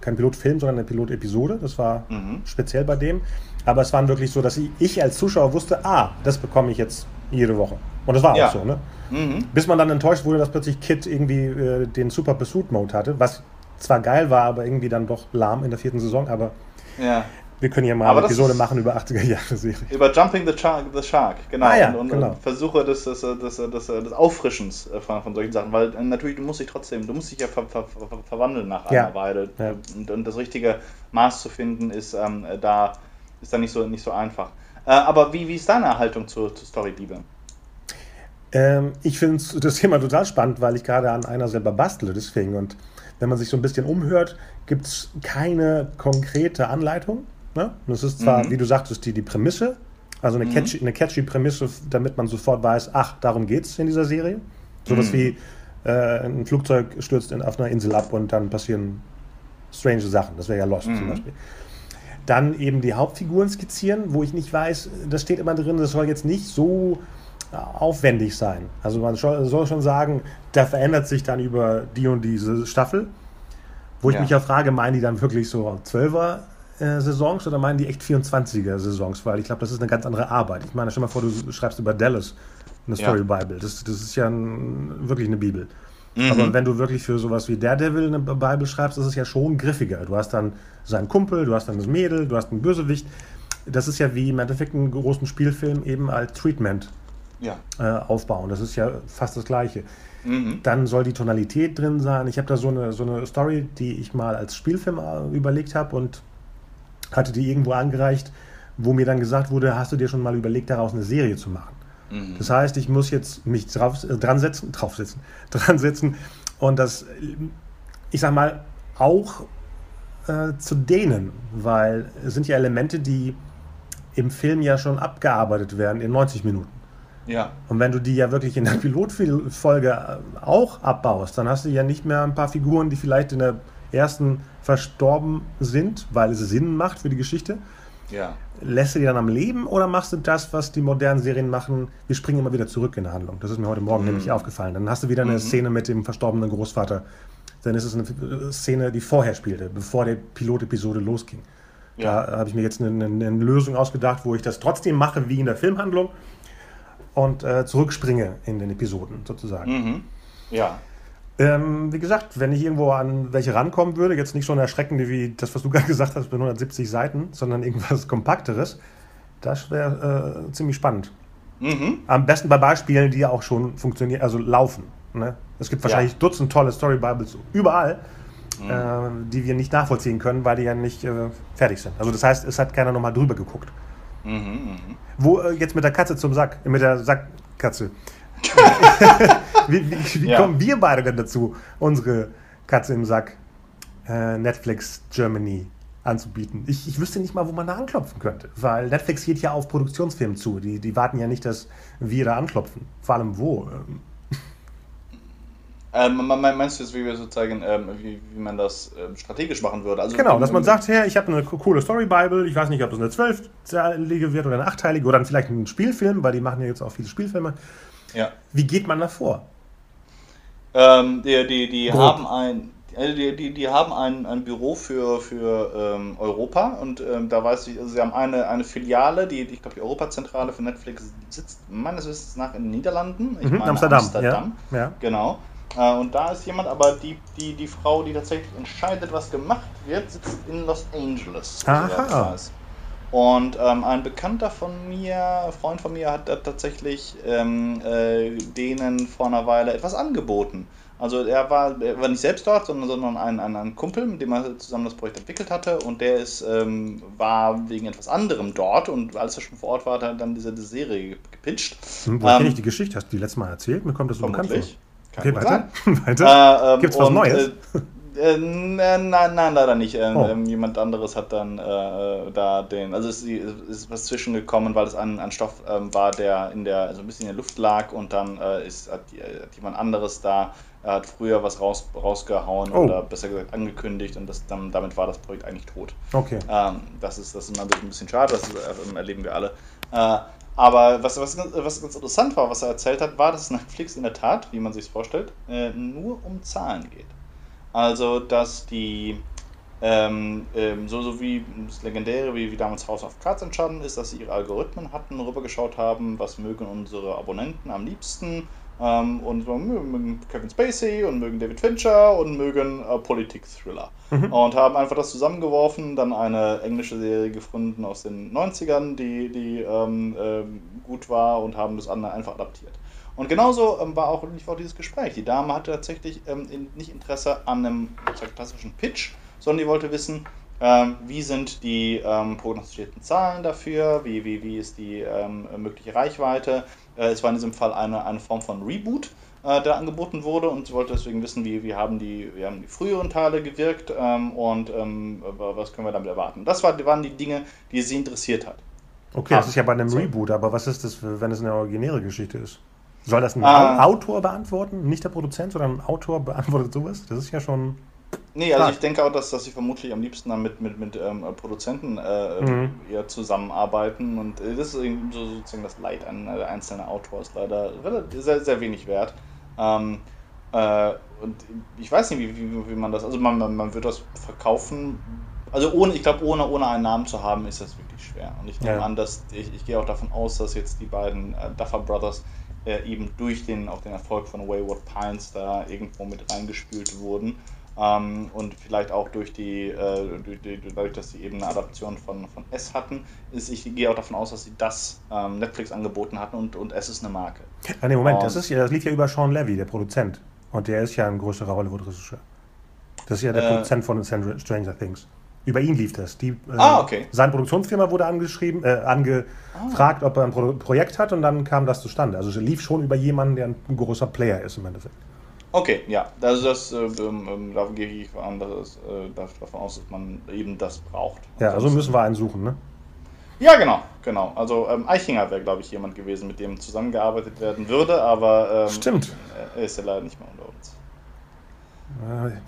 kein Pilotfilm, sondern eine Pilotepisode. Das war mhm. speziell bei dem. Aber es waren wirklich so, dass ich als Zuschauer wusste, ah, das bekomme ich jetzt jede Woche. Und das war ja. auch so, ne? Mhm. Bis man dann enttäuscht wurde, dass plötzlich Kit irgendwie äh, den Super Pursuit Mode hatte, was zwar geil war, aber irgendwie dann doch lahm in der vierten Saison, aber ja. wir können ja mal eine Episode machen über 80er Jahre Serie. Über Jumping the Shark, the Shark genau. Ah, ja, und, und, genau. und, Versuche des, des, des, des, des Auffrischens äh, von, von solchen Sachen, weil äh, natürlich, du musst dich trotzdem, du musst dich ja ver, ver, ver, verwandeln nach ja. einer Weile. Ja. Und, und, das richtige Maß zu finden ist ähm, da ist da nicht so, nicht so einfach. Äh, aber wie, wie ist deine Haltung zur, zur Story-Liebe? Ähm, ich finde das Thema total spannend, weil ich gerade an einer selber bastle, deswegen. Und wenn man sich so ein bisschen umhört, gibt es keine konkrete Anleitung. Ne? Das ist zwar, mhm. wie du sagtest, die, die Prämisse, also eine, mhm. catchy, eine catchy Prämisse, damit man sofort weiß, ach, darum geht es in dieser Serie. Sowas mhm. wie äh, ein Flugzeug stürzt in, auf einer Insel ab und dann passieren strange Sachen. Das wäre ja Lost zum mhm. Beispiel. Dann eben die Hauptfiguren skizzieren, wo ich nicht weiß, das steht immer drin, das soll jetzt nicht so aufwendig sein. Also man soll schon sagen, da verändert sich dann über die und diese Staffel. Wo ich ja. mich ja frage, meinen die dann wirklich so 12er äh, Saisons oder meinen die echt 24er Saisons? Weil ich glaube, das ist eine ganz andere Arbeit. Ich meine, stell mal vor, du schreibst über Dallas eine Story ja. Bible. Das, das ist ja ein, wirklich eine Bibel. Mhm. Aber wenn du wirklich für sowas wie Daredevil eine Bible schreibst, ist es ja schon griffiger. Du hast dann seinen Kumpel, du hast dann das Mädel, du hast einen Bösewicht. Das ist ja wie im Endeffekt einen großen Spielfilm eben als Treatment ja. äh, aufbauen. Das ist ja fast das Gleiche. Mhm. Dann soll die Tonalität drin sein. Ich habe da so eine, so eine Story, die ich mal als Spielfilm äh, überlegt habe und hatte die irgendwo angereicht, wo mir dann gesagt wurde, hast du dir schon mal überlegt, daraus eine Serie zu machen? Mhm. Das heißt, ich muss jetzt mich drauf, äh, dran setzen, draufsetzen, dran setzen und das, ich sag mal, auch äh, zu dehnen, weil es sind ja Elemente, die im Film ja schon abgearbeitet werden in 90 Minuten. Ja. Und wenn du die ja wirklich in der Pilotfolge äh, auch abbaust, dann hast du ja nicht mehr ein paar Figuren, die vielleicht in der ersten verstorben sind, weil es Sinn macht für die Geschichte. Ja. Lässt du die dann am Leben oder machst du das, was die modernen Serien machen? Wir springen immer wieder zurück in der Handlung. Das ist mir heute Morgen mhm. nämlich aufgefallen. Dann hast du wieder eine mhm. Szene mit dem verstorbenen Großvater. Dann ist es eine Szene, die vorher spielte, bevor die Pilotepisode losging. Ja. Da habe ich mir jetzt eine, eine, eine Lösung ausgedacht, wo ich das trotzdem mache wie in der Filmhandlung und äh, zurückspringe in den Episoden sozusagen. Mhm. Ja. Ähm, wie gesagt, wenn ich irgendwo an welche rankommen würde, jetzt nicht so eine erschreckende wie das, was du gerade gesagt hast, mit 170 Seiten, sondern irgendwas Kompakteres, das wäre äh, ziemlich spannend. Mhm. Am besten bei Beispielen, die ja auch schon funktionieren, also laufen. Ne? Es gibt wahrscheinlich ja. Dutzend tolle Story Bibles überall, mhm. äh, die wir nicht nachvollziehen können, weil die ja nicht äh, fertig sind. Also das heißt, es hat keiner nochmal drüber geguckt. Mhm, mh. Wo äh, jetzt mit der Katze zum Sack, mit der Sackkatze. wie, wie, wie ja. kommen wir beide denn dazu, unsere Katze im Sack äh, Netflix Germany anzubieten? Ich, ich wüsste nicht mal, wo man da anklopfen könnte, weil Netflix geht ja auf Produktionsfilme zu. Die, die warten ja nicht, dass wir da anklopfen. Vor allem wo? Ähm, ähm, meinst du jetzt, wie wir sozusagen, ähm, wie, wie man das ähm, strategisch machen würde? Also, genau, dass man sagt, hey, ich habe eine coole Story Bible, ich weiß nicht, ob das eine zwölfteilige wird oder eine achtteilige oder dann vielleicht ein Spielfilm, weil die machen ja jetzt auch viele Spielfilme. Ja. Wie geht man da vor? Ähm, die die, die haben ein, also die, die, die haben ein, ein Büro für, für ähm, Europa und ähm, da weiß ich, also sie haben eine, eine Filiale, die, ich glaube, die Europazentrale für Netflix sitzt meines Wissens nach in den Niederlanden. Ich mhm, meine Amsterdam. Amsterdam. Ja. ja. Genau. Äh, und da ist jemand, aber die, die, die Frau, die tatsächlich entscheidet, was gemacht wird, sitzt in Los Angeles. Aha. Und ähm, ein Bekannter von mir, Freund von mir, hat tatsächlich ähm, äh, denen vor einer Weile etwas angeboten. Also er war, er war nicht selbst dort, sondern, sondern ein, ein, ein, Kumpel, mit dem er zusammen das Projekt entwickelt hatte. Und der ist, ähm, war wegen etwas anderem dort. Und als er schon vor Ort war, hat er dann diese, diese Serie gepitcht. Hm, woher ähm, kenne ich die Geschichte? Hast du die letztes Mal erzählt? Mir kommt das so bekannt vor. Kann okay, weiter. weiter. Äh, ähm, Gibt es was und, Neues? Äh, Äh, nein, nein, leider nicht. Ähm, oh. Ähm, jemand anderes hat dann äh, da den, also ist, ist was zwischengekommen, weil es ein, ein Stoff ähm, war, der in der, also ein bisschen in der Luft lag und dann äh, ist, hat, hat, jemand anderes da, hat früher was raus, rausgehauen oh. oder besser gesagt angekündigt und das, dann, damit war das Projekt eigentlich tot. Okay. Ähm, das, ist, das ist immer ein bisschen schade, das ist, äh, erleben wir alle. Aber was, was, was ganz interessant war, was er erzählt hat, war, dass Netflix in der Tat, wie man sich vorstellt, äh, nur um Zahlen geht. Also, dass die, ähm, ähm, so, so wie das Legendäre, wie, wie damals House of Cards entstanden ist, dass sie ihre Algorithmen hatten, rübergeschaut haben, was mögen unsere Abonnenten am liebsten. Ähm, und mögen Kevin Spacey und mögen David Fincher und mögen äh, Politik-Thriller. Mhm. Und haben einfach das zusammengeworfen, dann eine englische Serie gefunden aus den 90ern, die, die ähm, äh, gut war und haben das andere einfach adaptiert. Und genauso ähm, war, auch, lief auch dieses Gespräch. Die Dame hatte tatsächlich ähm, in, nicht Interesse an einem klassischen Pitch, sondern die wollte wissen, ähm, wie sind die ähm, prognostizierten Zahlen dafür, wie, wie, wie ist die ähm, mögliche Reichweite. Äh, es war in diesem Fall eine, eine Form von Reboot, äh, der angeboten wurde und sie wollte deswegen wissen, wie, wie, haben, die, wie haben die früheren Teile gewirkt ähm, und was können wir damit erwarten. Das war, waren die Dinge, die sie interessiert hat. Okay, das ist ja bei einem Reboot, aber was ist das, wenn es eine originäre Geschichte ist? Soll das ein ah. Autor beantworten? Nicht der Produzent, sondern ein Autor beantwortet sowas? Das ist ja schon. Nee, also ich denke auch, dass, dass sie vermutlich am liebsten dann mit, mit, mit ähm, Produzenten äh, mhm. eher zusammenarbeiten und äh, das ist so sozusagen das Leid an äh, einzelner Autors leider sehr, sehr wenig wert. Ähm, äh, und ich weiß nicht, wie, wie, wie man das, also man, man, man wird das verkaufen, also ohne, ich glaube, ohne, ohne einen Namen zu haben, ist das wirklich schwer. Und ich nehme ja. an, dass ich, ich gehe auch davon aus, dass jetzt die beiden äh, Duffer Brothers äh, eben durch den, auch den Erfolg von Wayward Pines da irgendwo mit reingespült wurden. Ähm, und vielleicht auch durch die, äh, durch die, dadurch, dass sie eben eine Adaption von, von S hatten, ist, ich gehe auch davon aus, dass sie das ähm, Netflix angeboten hatten und, und S ist eine Marke. Ah, nee, Moment, um, das, ist ja, das liegt ja über Sean Levy, der Produzent. Und der ist ja ein größerer Hollywood-Regisseur. Das ist ja der äh, Produzent von Stranger Things. Über ihn lief das. Die, äh, ah, okay. Seine Produktionsfirma wurde angeschrieben, äh, angefragt, ah. ob er ein Pro Projekt hat und dann kam das zustande. Also es lief schon über jemanden, der ein großer Player ist im Endeffekt. Okay, ja, also das, äh, ähm, ähm da gehe ich anderes, äh, davon aus, dass man eben das braucht. Ja, also müssen wir einen suchen, ne? Ja, genau, genau. Also ähm, Eichinger wäre, glaube ich, jemand gewesen, mit dem zusammengearbeitet werden würde, aber ähm, Stimmt. er ist ja leider nicht mehr unter uns. Äh,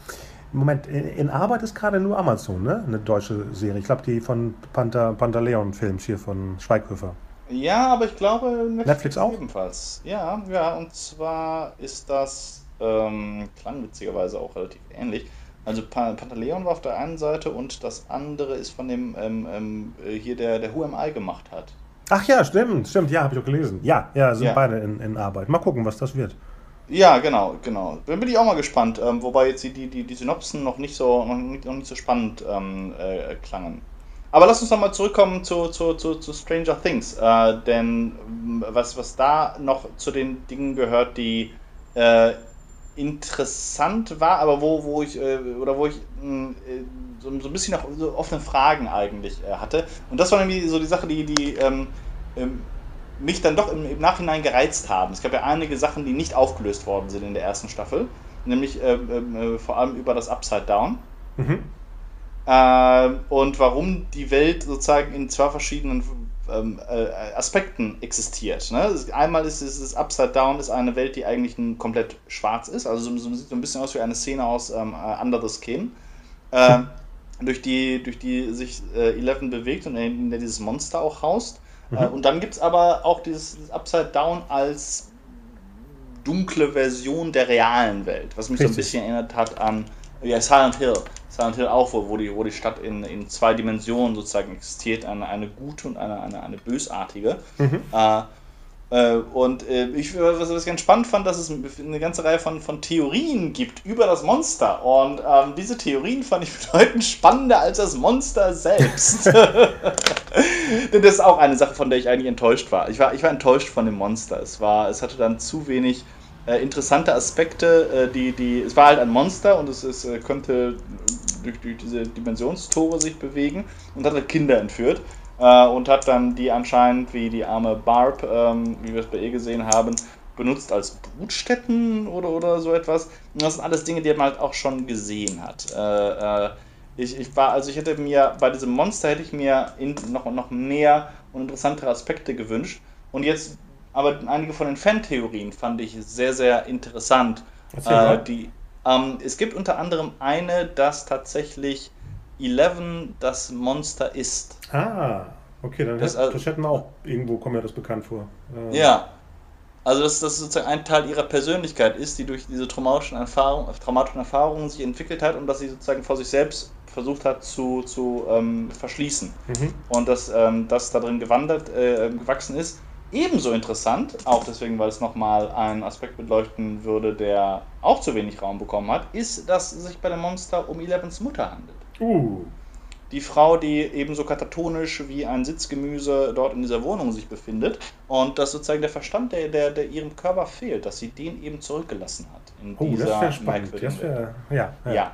Moment, in Arbeit ist gerade nur Amazon, ne? Eine deutsche Serie. Ich glaube, die von Panther, Pantaleon-Films hier von Schweighöfer. Ja, aber ich glaube Netflix, Netflix auch. Ebenfalls. Ja, ja, und zwar ist das, ähm, klang witzigerweise auch relativ ähnlich. Also Pantaleon war auf der einen Seite und das andere ist von dem ähm, ähm, hier, der, der Who Am I gemacht hat. Ach ja, stimmt, stimmt, ja, habe ich auch gelesen. Ja, ja, sind ja. beide in, in Arbeit. Mal gucken, was das wird. Ja, genau, genau. Da bin ich auch mal gespannt, ähm, wobei jetzt die, die, die Synopsen noch nicht so, noch nicht, noch nicht so spannend ähm, äh, klangen. Aber lass uns nochmal zurückkommen zu, zu, zu, zu Stranger Things, äh, denn was, was da noch zu den Dingen gehört, die äh, interessant war, aber wo, wo ich, äh, oder wo ich hm, äh, so, so, ein bisschen noch so offene Fragen eigentlich äh, hatte. Und das war irgendwie so die Sache, die, die ähm, ähm mich dann doch im, im, Nachhinein gereizt haben. Es gab ja einige Sachen, die nicht aufgelöst worden sind in der ersten Staffel, nämlich äh, äh, vor allem über das Upside Down. Mhm. Äh, und warum die Welt sozusagen in zwei verschiedenen ähm, äh, Aspekten existiert. Ne? Einmal ist es Upside Down ist eine Welt, die eigentlich komplett schwarz ist, also so, so, sieht so ein bisschen aus wie eine Szene aus ähm, äh, Under the Skin. Hm. durch die, durch die sich äh, Eleven bewegt und in der dieses Monster auch haust. Mhm. Äh, und dann gibt es aber auch dieses, dieses Upside Down als dunkle Version der realen Welt, was mich Richtig. so ein bisschen erinnert hat an ja, Silent Hill. Silent Hill auch, wo, wo, die, wo die Stadt in, in zwei Dimensionen sozusagen existiert, eine, eine gute und eine, eine, eine bösartige. Mhm. Äh, äh, und äh, ich, was, was ich ganz spannend fand, dass es eine ganze Reihe von, von Theorien gibt über das Monster. Und ähm, diese Theorien fand ich bedeutend spannender als das Monster selbst. Denn das ist auch eine Sache, von der ich eigentlich enttäuscht war. Ich war, ich war enttäuscht von dem Monster. Es, war, es hatte dann zu wenig äh, interessante Aspekte. Äh, die, die, es war halt ein Monster und es, es äh, könnte durch, durch diese Dimensionstore sich bewegen und hat halt Kinder entführt äh, und hat dann die anscheinend, wie die arme Barb, ähm, wie wir es bei ihr gesehen haben, benutzt als Brutstätten oder, oder so etwas. Und das sind alles Dinge, die man halt auch schon gesehen hat. Äh, äh, ich, ich war, also ich hätte mir bei diesem Monster hätte ich mir in, noch, noch mehr und interessantere Aspekte gewünscht. Und jetzt, aber einige von den Fan-Theorien fand ich sehr, sehr interessant. Äh, die, ähm, es gibt unter anderem eine, dass tatsächlich Eleven das Monster ist. Ah, okay, dann das, hätte, das hätten wir auch irgendwo, kommt mir das bekannt vor. Ähm. Ja, also dass das sozusagen ein Teil ihrer Persönlichkeit ist, die durch diese traumatischen, Erfahrung, traumatischen Erfahrungen sich entwickelt hat und dass sie sozusagen vor sich selbst versucht hat zu, zu ähm, verschließen. Mhm. Und dass ähm, das da drin gewandert, äh, gewachsen ist. Ebenso interessant, auch deswegen, weil es nochmal einen Aspekt beleuchten würde, der auch zu wenig Raum bekommen hat, ist, dass es sich bei dem Monster um Elevens Mutter handelt. Uh. Die Frau, die ebenso katatonisch wie ein Sitzgemüse dort in dieser Wohnung sich befindet und dass sozusagen der Verstand, der, der, der ihrem Körper fehlt, dass sie den eben zurückgelassen hat in oh, dieser das spannend. Das wär, ja, ja. ja.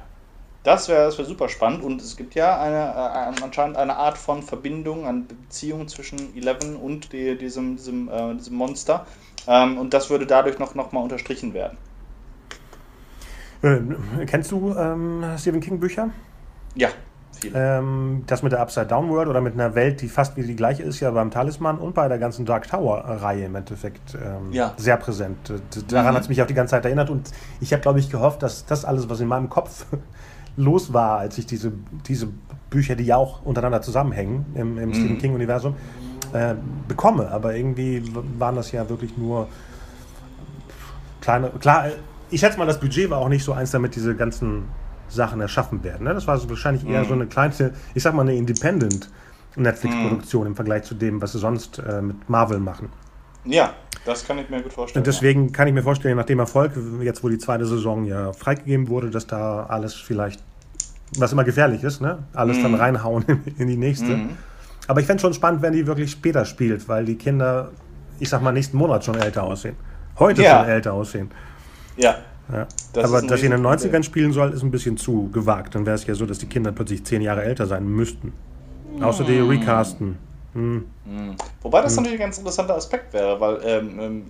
Das wäre das wär super spannend und es gibt ja eine, äh, anscheinend eine Art von Verbindung, eine Beziehung zwischen Eleven und die, diesem, diesem, äh, diesem Monster ähm, und das würde dadurch noch, noch mal unterstrichen werden. Äh, kennst du ähm, Stephen King Bücher? Ja. Ähm, das mit der Upside Down World oder mit einer Welt, die fast wie die gleiche ist, ja beim Talisman und bei der ganzen Dark Tower-Reihe im Endeffekt ähm, ja. sehr präsent. Daran mhm. hat es mich auch die ganze Zeit erinnert und ich habe, glaube ich, gehofft, dass das alles, was in meinem Kopf los war, als ich diese, diese Bücher, die ja auch untereinander zusammenhängen im, im mhm. Stephen King-Universum, äh, bekomme. Aber irgendwie waren das ja wirklich nur kleine. Klar, ich schätze mal, das Budget war auch nicht so eins, damit diese ganzen Sachen erschaffen werden. Ne? Das war so wahrscheinlich eher mhm. so eine kleine, ich sag mal, eine Independent Netflix-Produktion mhm. im Vergleich zu dem, was sie sonst äh, mit Marvel machen. Ja, das kann ich mir gut vorstellen. Und deswegen ja. kann ich mir vorstellen, nach dem Erfolg, jetzt wo die zweite Saison ja freigegeben wurde, dass da alles vielleicht, was immer gefährlich ist, ne? alles mhm. dann reinhauen in, in die nächste. Mhm. Aber ich fände es schon spannend, wenn die wirklich später spielt, weil die Kinder, ich sag mal, nächsten Monat schon älter aussehen. Heute ja. schon älter aussehen. Ja. Ja. Das Aber dass sie in den 90ern spielen soll, ist ein bisschen zu gewagt. Dann wäre es ja so, dass die Kinder plötzlich zehn Jahre älter sein müssten. Mm. Außer die Recasten. Hm. Mm. Wobei das hm. natürlich ein ganz interessanter Aspekt wäre, weil ähm,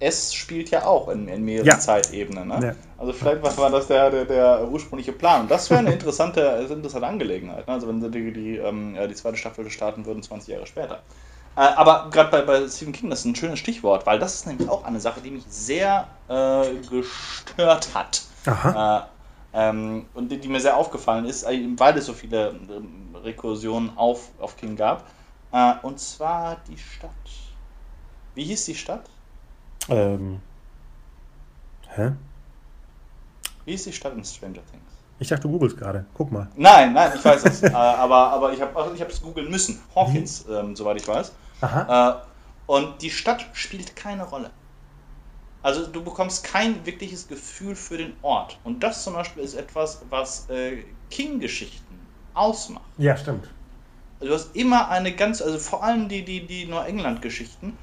es spielt ja auch in, in mehreren ja. Zeitebenen. Ne? Ja. Also vielleicht war das der, der, der ursprüngliche Plan. Und das wäre eine interessante, interessante Angelegenheit. Ne? Also wenn sie die, die, ähm, die zweite Staffel starten würden, 20 Jahre später. Äh, aber gerade bei, bei Stephen King, das ist ein schönes Stichwort, weil das ist nämlich auch eine Sache, die mich sehr äh, gestört hat. Äh, ähm, und die, die, mir sehr aufgefallen ist, äh, weil es so viele ähm, Rekursionen auf, auf King gab. Äh, und zwar die Stadt. Wie hieß die Stadt? Ähm. Hä? Wie hieß die Stadt in Stranger Things? Ich dachte, du googelst gerade. Guck mal. Nein, nein, ich weiß es. äh, aber, aber ich habe ich es googeln müssen. Hawkins, ähm, soweit ich weiß. Aha. Äh, und die Stadt spielt keine Rolle. Also du bekommst kein wirkliches Gefühl für den Ort. Und das zum Beispiel ist etwas, was äh, King-Geschichten ausmacht. Ja, stimmt. Also, du hast immer eine ganz, also vor allem die, die, die Neuengland-Geschichten,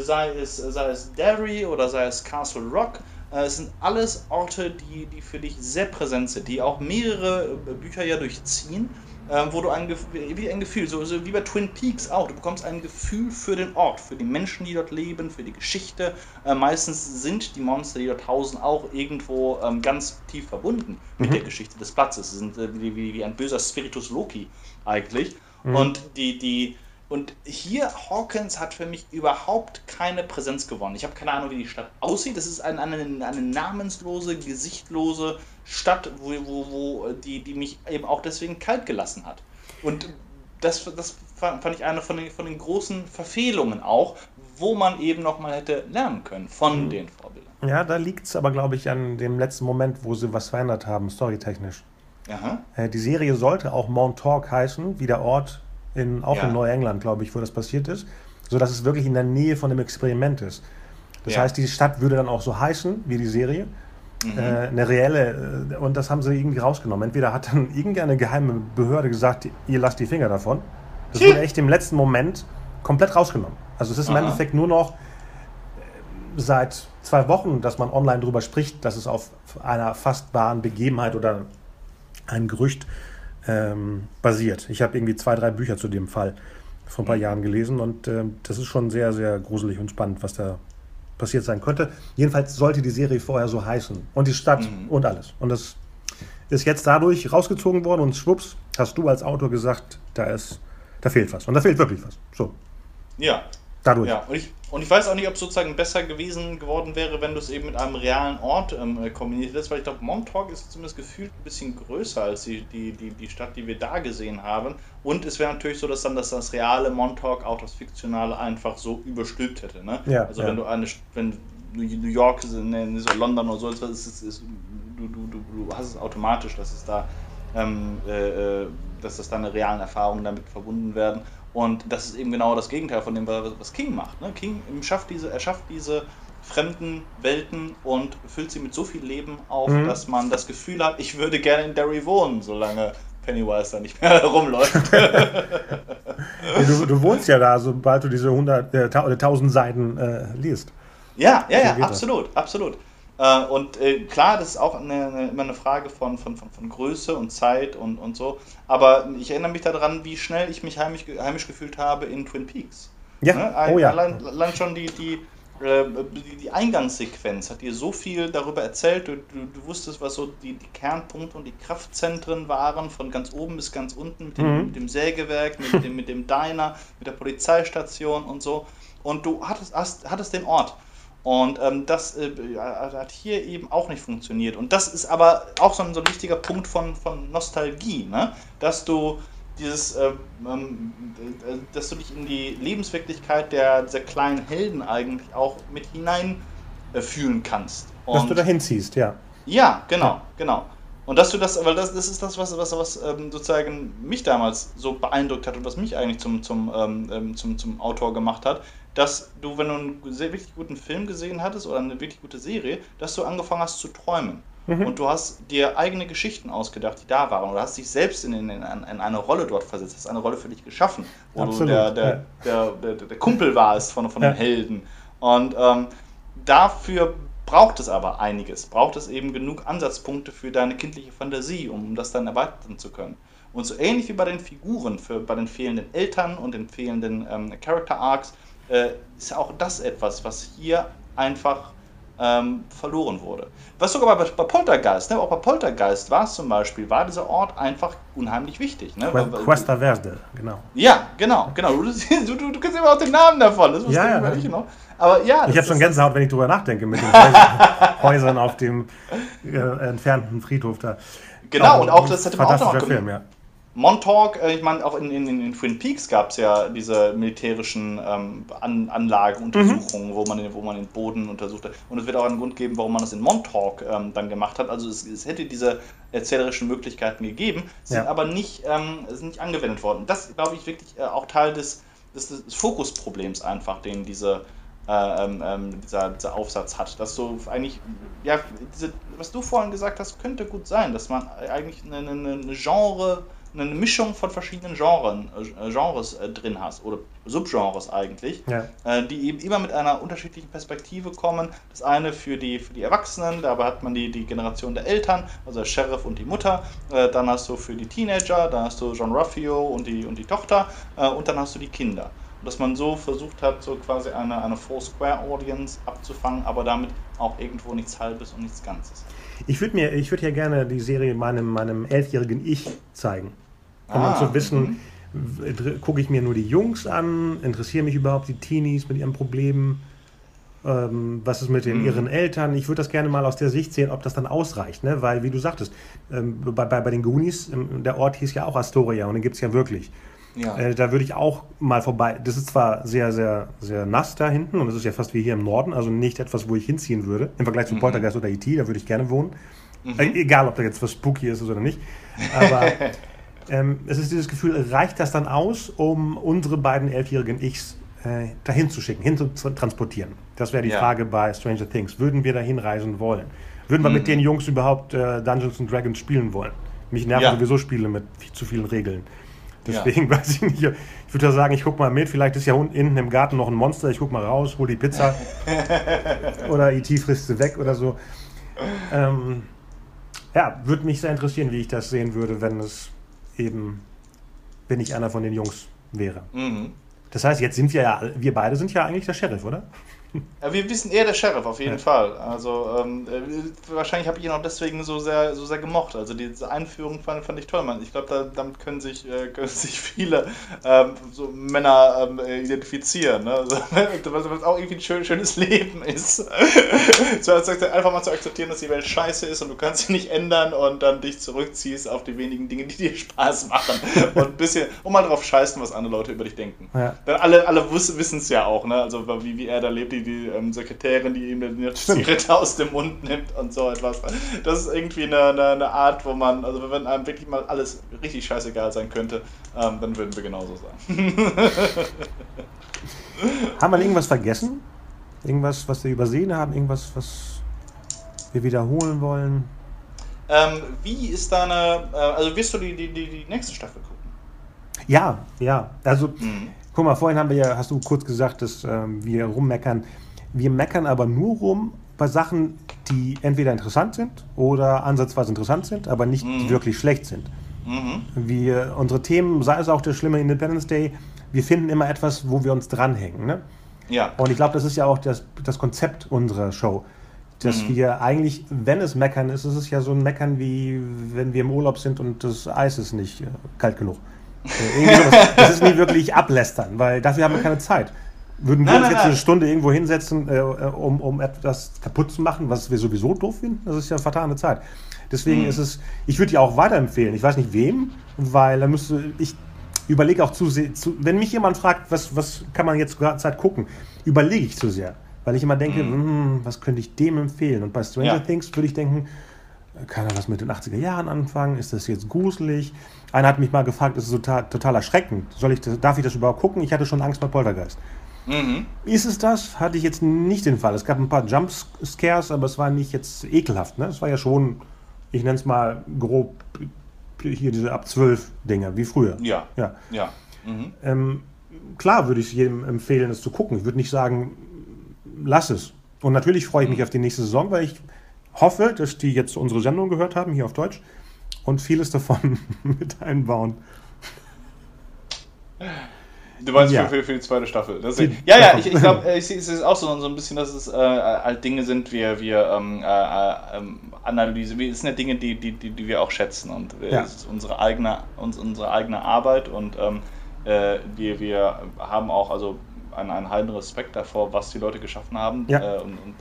sei, es, sei es Derry oder sei es Castle Rock, äh, es sind alles Orte, die, die für dich sehr präsent sind, die auch mehrere äh, Bücher ja durchziehen ähm, wo du ein, wie ein Gefühl, so, so, wie bei Twin Peaks auch, du bekommst ein Gefühl für den Ort, für die Menschen, die dort leben, für die Geschichte. Äh, meistens sind die Monster, die dort hausen, auch irgendwo ähm, ganz tief verbunden mit mhm. der Geschichte des Platzes. Sie sind äh, wie, wie, wie, ein böser Spiritus Loki eigentlich. Mhm. Und die, die, und hier, Hawkins hat für mich überhaupt keine Präsenz gewonnen. Ich habe keine Ahnung, wie die Stadt aussieht. Das ist eine, eine, eine namenslose, gesichtlose Stadt, wo, wo, wo die, die mich eben auch deswegen kalt gelassen hat. Und das, das fand ich eine von den, von den großen Verfehlungen auch, wo man eben nochmal hätte lernen können von mhm. den Vorbildern. Ja, da liegt es aber, glaube ich, an dem letzten Moment, wo sie was verändert haben, storytechnisch. Aha. Äh, die Serie sollte auch Montauk heißen, wie der Ort in, auch ja. in Neuengland, glaube ich, wo das passiert ist, sodass es wirklich in der Nähe von dem Experiment ist. Das ja. heißt, die Stadt würde dann auch so heißen wie die Serie. Mhm. Äh, eine reelle, äh, und das haben sie irgendwie rausgenommen. Entweder hat dann irgendeine geheime Behörde gesagt, ihr lasst die Finger davon. Das wurde echt im letzten Moment komplett rausgenommen. Also es ist im Aha. Endeffekt nur noch äh, seit zwei Wochen, dass man online darüber spricht, dass es auf einer fast wahren Begebenheit oder ein Gerücht ähm, basiert. Ich habe irgendwie zwei, drei Bücher zu dem Fall vor ein paar mhm. Jahren gelesen und äh, das ist schon sehr, sehr gruselig und spannend, was da passiert sein könnte. Jedenfalls sollte die Serie vorher so heißen. Und die Stadt mhm. und alles. Und das ist jetzt dadurch rausgezogen worden und schwupps, hast du als Autor gesagt, da ist, da fehlt was. Und da fehlt wirklich was. So. Ja. Dadurch. Ja, und ich, und ich weiß auch nicht, ob es sozusagen besser gewesen geworden wäre, wenn du es eben mit einem realen Ort ähm, kombiniert hättest, weil ich glaube, Montauk ist zumindest gefühlt ein bisschen größer als die, die, die, die Stadt, die wir da gesehen haben. Und es wäre natürlich so, dass dann das, das reale Montauk auch das Fiktionale einfach so überstülpt hätte. Ne? Ja, also ja. wenn du eine, wenn New York, ne, so London oder so, ist, ist, ist, du, du, du, du hast es automatisch, dass es da ähm, äh, äh, dass das dann realen Erfahrungen damit verbunden werden. Und das ist eben genau das Gegenteil von dem, was King macht. Ne? King schafft diese, er schafft diese fremden Welten und füllt sie mit so viel Leben auf, mhm. dass man das Gefühl hat, ich würde gerne in Derry wohnen, solange Pennywise da nicht mehr rumläuft. du, du, wohnst ja da, sobald du diese 100, äh, 1000 Seiten äh, liest. Ja, ja, ja, absolut, absolut. Äh, und äh, klar, das ist auch eine, eine, immer eine Frage von, von, von, von Größe und Zeit und, und so. Aber ich erinnere mich daran, wie schnell ich mich heimisch, heimisch gefühlt habe in Twin Peaks. Ja, ne? Ein, oh ja. Allein, allein schon die, die, äh, die, die, Eingangssequenz hat dir so viel darüber erzählt. Du, du, du wusstest, was so die, die, Kernpunkte und die Kraftzentren waren, von ganz oben bis ganz unten, mit dem, mhm. mit dem Sägewerk, mit dem, mit dem Diner, mit der Polizeistation und so. Und du hattest, hast, hattest den Ort. Und ähm, das äh, hat hier eben auch nicht funktioniert. Und das ist aber auch so ein, so ein wichtiger Punkt von, von Nostalgie, ne? dass du dieses, äh, ähm, äh, dass du dich in die Lebenswirklichkeit der, dieser kleinen Helden eigentlich auch mit hinein äh, fühlen kannst. Und dass du dahin ziehst, ja. Ja, genau, ja. genau. Und dass du das, weil das, das ist das, was, was, was ähm, sozusagen mich damals so beeindruckt hat und was mich eigentlich zum, zum, ähm, ähm zum, zum Autor gemacht hat, dass du, wenn du einen sehr, wirklich guten Film gesehen hattest oder eine wirklich gute Serie, dass du angefangen hast zu träumen. Mhm. Und du hast dir eigene Geschichten ausgedacht, die da waren. Oder hast dich selbst in, in, in, eine Rolle dort versetzt, hast eine Rolle für dich geschaffen, wo Absolut, du der, der, ja. der, der, der, Kumpel warst von, von ja. den Helden. Und ähm, dafür braucht es aber einiges. Braucht es eben genug Ansatzpunkte für deine kindliche Fantasie, um das dann erweitern zu können. Und so ähnlich wie bei den Figuren, für, bei den fehlenden Eltern und den fehlenden ähm, Character Arcs, äh, ist auch das etwas, was hier einfach ähm, verloren wurde. Was sogar bei, bei Poltergeist, ne? auch bei Poltergeist war es zum Beispiel, war dieser Ort einfach unheimlich wichtig. Ne? Cuesta Verde, genau. Ja, genau, genau. Du, du, du, du kennst immer auch den Namen davon, das ja, ja. ich noch. Aber ja. Ich habe schon Gänsehaut, wenn ich drüber nachdenke, mit den Häusern auf dem äh, entfernten Friedhof da. Genau, und auch das hätte man auch noch Film, ja. Montauk, äh, ich meine, auch in, in, in Twin Peaks gab es ja diese militärischen ähm, An Anlagenuntersuchungen, mhm. wo, man, wo man den Boden untersucht hat. Und es wird auch einen Grund geben, warum man das in Montauk ähm, dann gemacht hat. Also es, es, hätte diese erzählerischen Möglichkeiten gegeben, sind ja. aber nicht, ähm, sind nicht angewendet worden. Das, glaube ich, wirklich äh, auch Teil des, des, des Fokusproblems einfach, den diese äh, ähm, ähm, dieser, dieser, Aufsatz hat. Dass du eigentlich, ja, diese, was du vorhin gesagt hast, könnte gut sein, dass man eigentlich eine, eine, eine Genre eine Mischung von verschiedenen Genren, äh, Genres äh, drin hast oder Subgenres eigentlich, ja. äh, die eben immer mit einer unterschiedlichen Perspektive kommen. Das eine für die, für die Erwachsenen, dabei hat man die, die Generation der Eltern, also der Sheriff und die Mutter. Äh, dann hast du für die Teenager, dann hast du John Ruffio und die, und die Tochter äh, und dann hast du die Kinder. Und dass man so versucht hat, so quasi eine, eine Four-Square-Audience abzufangen, aber damit auch irgendwo nichts Halbes und nichts Ganzes. Ich würde mir, ich würde ja gerne die Serie meinem, meinem elfjährigen Ich zeigen um ah, zu wissen, mhm. gucke ich mir nur die Jungs an, interessieren mich überhaupt die Teenies mit ihren Problemen, ähm, was ist mit den, mhm. ihren Eltern. Ich würde das gerne mal aus der Sicht sehen, ob das dann ausreicht, ne? weil, wie du sagtest, ähm, bei, bei, bei den Goonies, ähm, der Ort hieß ja auch Astoria und den gibt es ja wirklich. Ja. Äh, da würde ich auch mal vorbei. Das ist zwar sehr, sehr, sehr nass da hinten und es ist ja fast wie hier im Norden, also nicht etwas, wo ich hinziehen würde. Im Vergleich zu mhm. Poltergeist oder E.T., da würde ich gerne wohnen. Mhm. Äh, egal, ob da jetzt was spooky ist oder nicht. Aber ähm, es ist dieses Gefühl, reicht das dann aus, um unsere beiden elfjährigen Ichs äh, dahin zu schicken, hin zu transportieren? Das wäre die ja. Frage bei Stranger Things. Würden wir dahin reisen wollen? Würden wir mhm. mit den Jungs überhaupt äh, Dungeons and Dragons spielen wollen? Mich nerven ja. sowieso Spiele mit zu vielen Regeln. Deswegen ja. weiß ich nicht. Ich würde sagen, ich gucke mal mit. Vielleicht ist ja hinten im Garten noch ein Monster. Ich gucke mal raus, hole die Pizza. oder IT frisst sie weg oder so. Ähm, ja, würde mich sehr interessieren, wie ich das sehen würde, wenn es eben, wenn ich einer von den Jungs wäre. Mhm. Das heißt, jetzt sind wir ja, wir beide sind ja eigentlich der Sheriff, oder? Ja, wir wissen eher der Sheriff, auf jeden ja. Fall. Also ähm, äh, wahrscheinlich habe ich ihn auch deswegen so sehr, so sehr gemocht. Also diese Einführung fand, fand ich toll, Mann. Ich glaube, da, damit können sich, äh, können sich viele ähm, so Männer ähm, identifizieren. Ne? Also, was auch irgendwie ein schön, schönes Leben ist. so, einfach mal zu akzeptieren, dass die Welt scheiße ist und du kannst sie nicht ändern und dann dich zurückziehst auf die wenigen Dinge, die dir Spaß machen. Und ein bisschen, um mal drauf scheißen, was andere Leute über dich denken. Ja. Denn alle, alle wissen es ja auch, ne? Also wie, wie er da lebt, die, die ähm, Sekretärin, die ihm die Zigarette aus dem Mund nimmt und so etwas. Das ist irgendwie eine, eine, eine, Art, wo man, also wenn einem wirklich mal alles richtig scheißegal sein könnte, ähm, dann würden wir genauso sein. haben wir irgendwas vergessen? Irgendwas, was wir übersehen haben? Irgendwas, was wir wiederholen wollen? Ähm, wie ist deine, äh, also wirst du die, die, die, die nächste Staffel gucken? Ja, ja. Also, mhm. Guck mal, vorhin haben wir ja, hast du kurz gesagt, dass ähm, wir rummeckern. Wir meckern aber nur rum bei Sachen, die entweder interessant sind oder ansatzweise interessant sind, aber nicht mhm. wirklich schlecht sind. Mhm. Wir, unsere Themen, sei es auch der schlimme Independence Day, wir finden immer etwas, wo wir uns dranhängen. Ne? Ja. Und ich glaube, das ist ja auch das, das Konzept unserer Show. Dass mhm. wir eigentlich, wenn es Meckern ist, ist es ja so ein Meckern wie wenn wir im Urlaub sind und das Eis ist nicht äh, kalt genug. Äh, das ist nie wirklich ablästern, weil dafür haben wir keine Zeit. Würden wir nein, uns nein, jetzt nein. eine Stunde irgendwo hinsetzen, äh, um, um etwas kaputt zu machen, was wir sowieso doof finden? Das ist ja vertane Zeit. Deswegen mhm. ist es, ich würde die auch weiterempfehlen. Ich weiß nicht wem, weil da müsste ich überlege auch zu, zu, wenn mich jemand fragt, was, was kann man jetzt gerade Zeit gucken, überlege ich zu sehr. Weil ich immer denke, mhm. hm, was könnte ich dem empfehlen? Und bei Stranger ja. Things würde ich denken, kann er was mit den 80er Jahren anfangen? Ist das jetzt gruselig? Einer hat mich mal gefragt, ist es total, total erschreckend. Soll ich das, darf ich das überhaupt gucken? Ich hatte schon Angst bei Poltergeist. Mhm. Ist es das? Hatte ich jetzt nicht den Fall. Es gab ein paar Jumpscares, aber es war nicht jetzt ekelhaft. Ne? Es war ja schon, ich nenne es mal grob, hier diese ab 12 Dinger, wie früher. Ja. Ja. ja. Mhm. Ähm, klar würde ich es jedem empfehlen, es zu gucken. Ich würde nicht sagen, lass es. Und natürlich freue ich mich mhm. auf die nächste Saison, weil ich hoffe, dass die jetzt unsere Sendung gehört haben, hier auf Deutsch, und vieles davon mit einbauen. Du meinst ja. für, für, die zweite Staffel. Die, ja, ja, ich, ich glaube, es ist auch so, so ein bisschen, dass es äh, halt Dinge sind, wir, wir ähm, äh, ähm, Analyse, es sind ja Dinge, die, die, die, die wir auch schätzen und ja. es ist unsere eigene, uns, unsere eigene Arbeit und ähm, äh, wir, wir haben auch also einen, einen halben Respekt davor, was die Leute geschaffen haben. Ja. Äh, und, und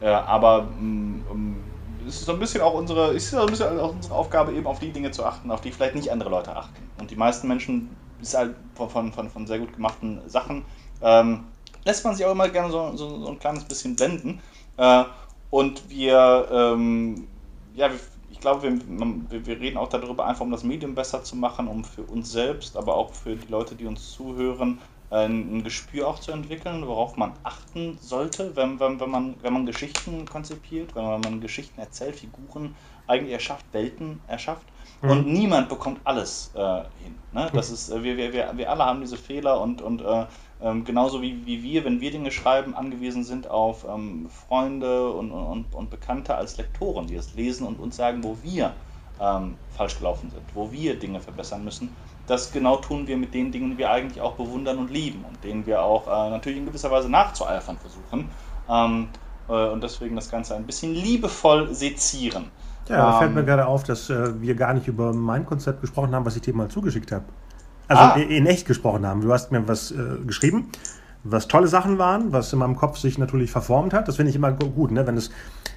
äh, aber mm, es ist so ein bisschen auch unsere, ist so ein bisschen auch unsere Aufgabe, eben auf die Dinge zu achten, auf die vielleicht nicht andere Leute achten. Und die meisten Menschen ist halt von, von, von sehr gut gemachten Sachen, ähm, lässt man sich auch immer gerne so, so, so ein kleines bisschen blenden. Äh, und wir, ähm, ja, ich glaube, wir, wir, reden auch darüber, einfach um das Medium besser zu machen, um für uns selbst, aber auch für die Leute, die uns zuhören, ein Gespür auch zu entwickeln, worauf man achten sollte, wenn, wenn, wenn, man, wenn man Geschichten konzipiert, wenn man Geschichten erzählt, Figuren eigentlich erschafft, Welten erschafft. Mhm. Und niemand bekommt alles äh, hin. Ne? Das ist, äh, wir, wir, wir, wir alle haben diese Fehler und, und äh, ähm, genauso wie, wie wir, wenn wir Dinge schreiben, angewiesen sind auf ähm, Freunde und, und, und Bekannte als Lektoren, die es lesen und uns sagen, wo wir ähm, falsch gelaufen sind, wo wir Dinge verbessern müssen. Das genau tun wir mit den Dingen, die wir eigentlich auch bewundern und lieben und denen wir auch äh, natürlich in gewisser Weise nachzueifern versuchen. Ähm, äh, und deswegen das Ganze ein bisschen liebevoll sezieren. Ja, da fällt mir ähm, gerade auf, dass äh, wir gar nicht über mein Konzept gesprochen haben, was ich dir mal zugeschickt habe. Also ah. in, in, echt gesprochen haben. Du hast mir was äh, geschrieben, was tolle Sachen waren, was in meinem Kopf sich natürlich verformt hat. Das finde ich immer gut, ne? wenn es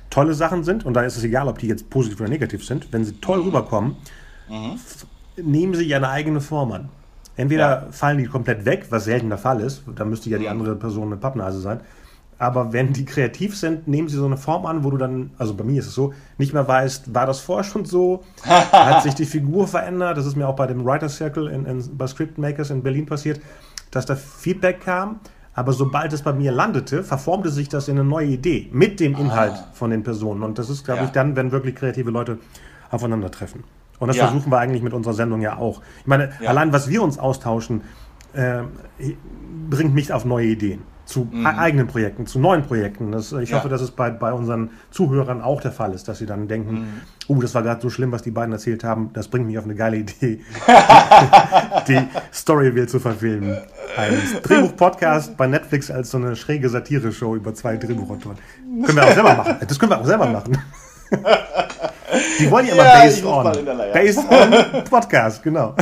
tolle Sachen sind, und da ist es egal, ob die jetzt positiv oder negativ sind, wenn sie toll mhm. rüberkommen, mhm. Nehmen sie ihre eigene Form an. Entweder ja. fallen die komplett weg, was selten der Fall ist, da müsste ja die mhm. andere Person eine Pappnase sein, aber wenn die kreativ sind, nehmen sie so eine Form an, wo du dann, also bei mir ist es so, nicht mehr weißt, war das vorher schon so? Hat sich die Figur verändert? Das ist mir auch bei dem Writer Circle in, in, bei Script Makers in Berlin passiert, dass da Feedback kam. Aber sobald es bei mir landete, verformte sich das in eine neue Idee mit dem Inhalt ah. von den Personen. Und das ist, glaube ja. ich, dann, wenn wirklich kreative Leute aufeinandertreffen. Und das ja. versuchen wir eigentlich mit unserer Sendung ja auch. Ich meine, ja. allein was wir uns austauschen, äh, bringt mich auf neue Ideen zu mhm. eigenen Projekten, zu neuen Projekten. Das, ich ja. hoffe, dass es bei, bei unseren Zuhörern auch der Fall ist, dass sie dann denken, mhm. oh, das war gerade so schlimm, was die beiden erzählt haben, das bringt mich auf eine geile Idee, die Story will zu verfilmen. Ein Drehbuch-Podcast bei Netflix als so eine schräge Satire-Show über zwei Drehbuchautoren. Können wir auch selber machen. Das können wir auch selber machen. Die wollen ja immer ja, Based on. Based on Podcast, genau.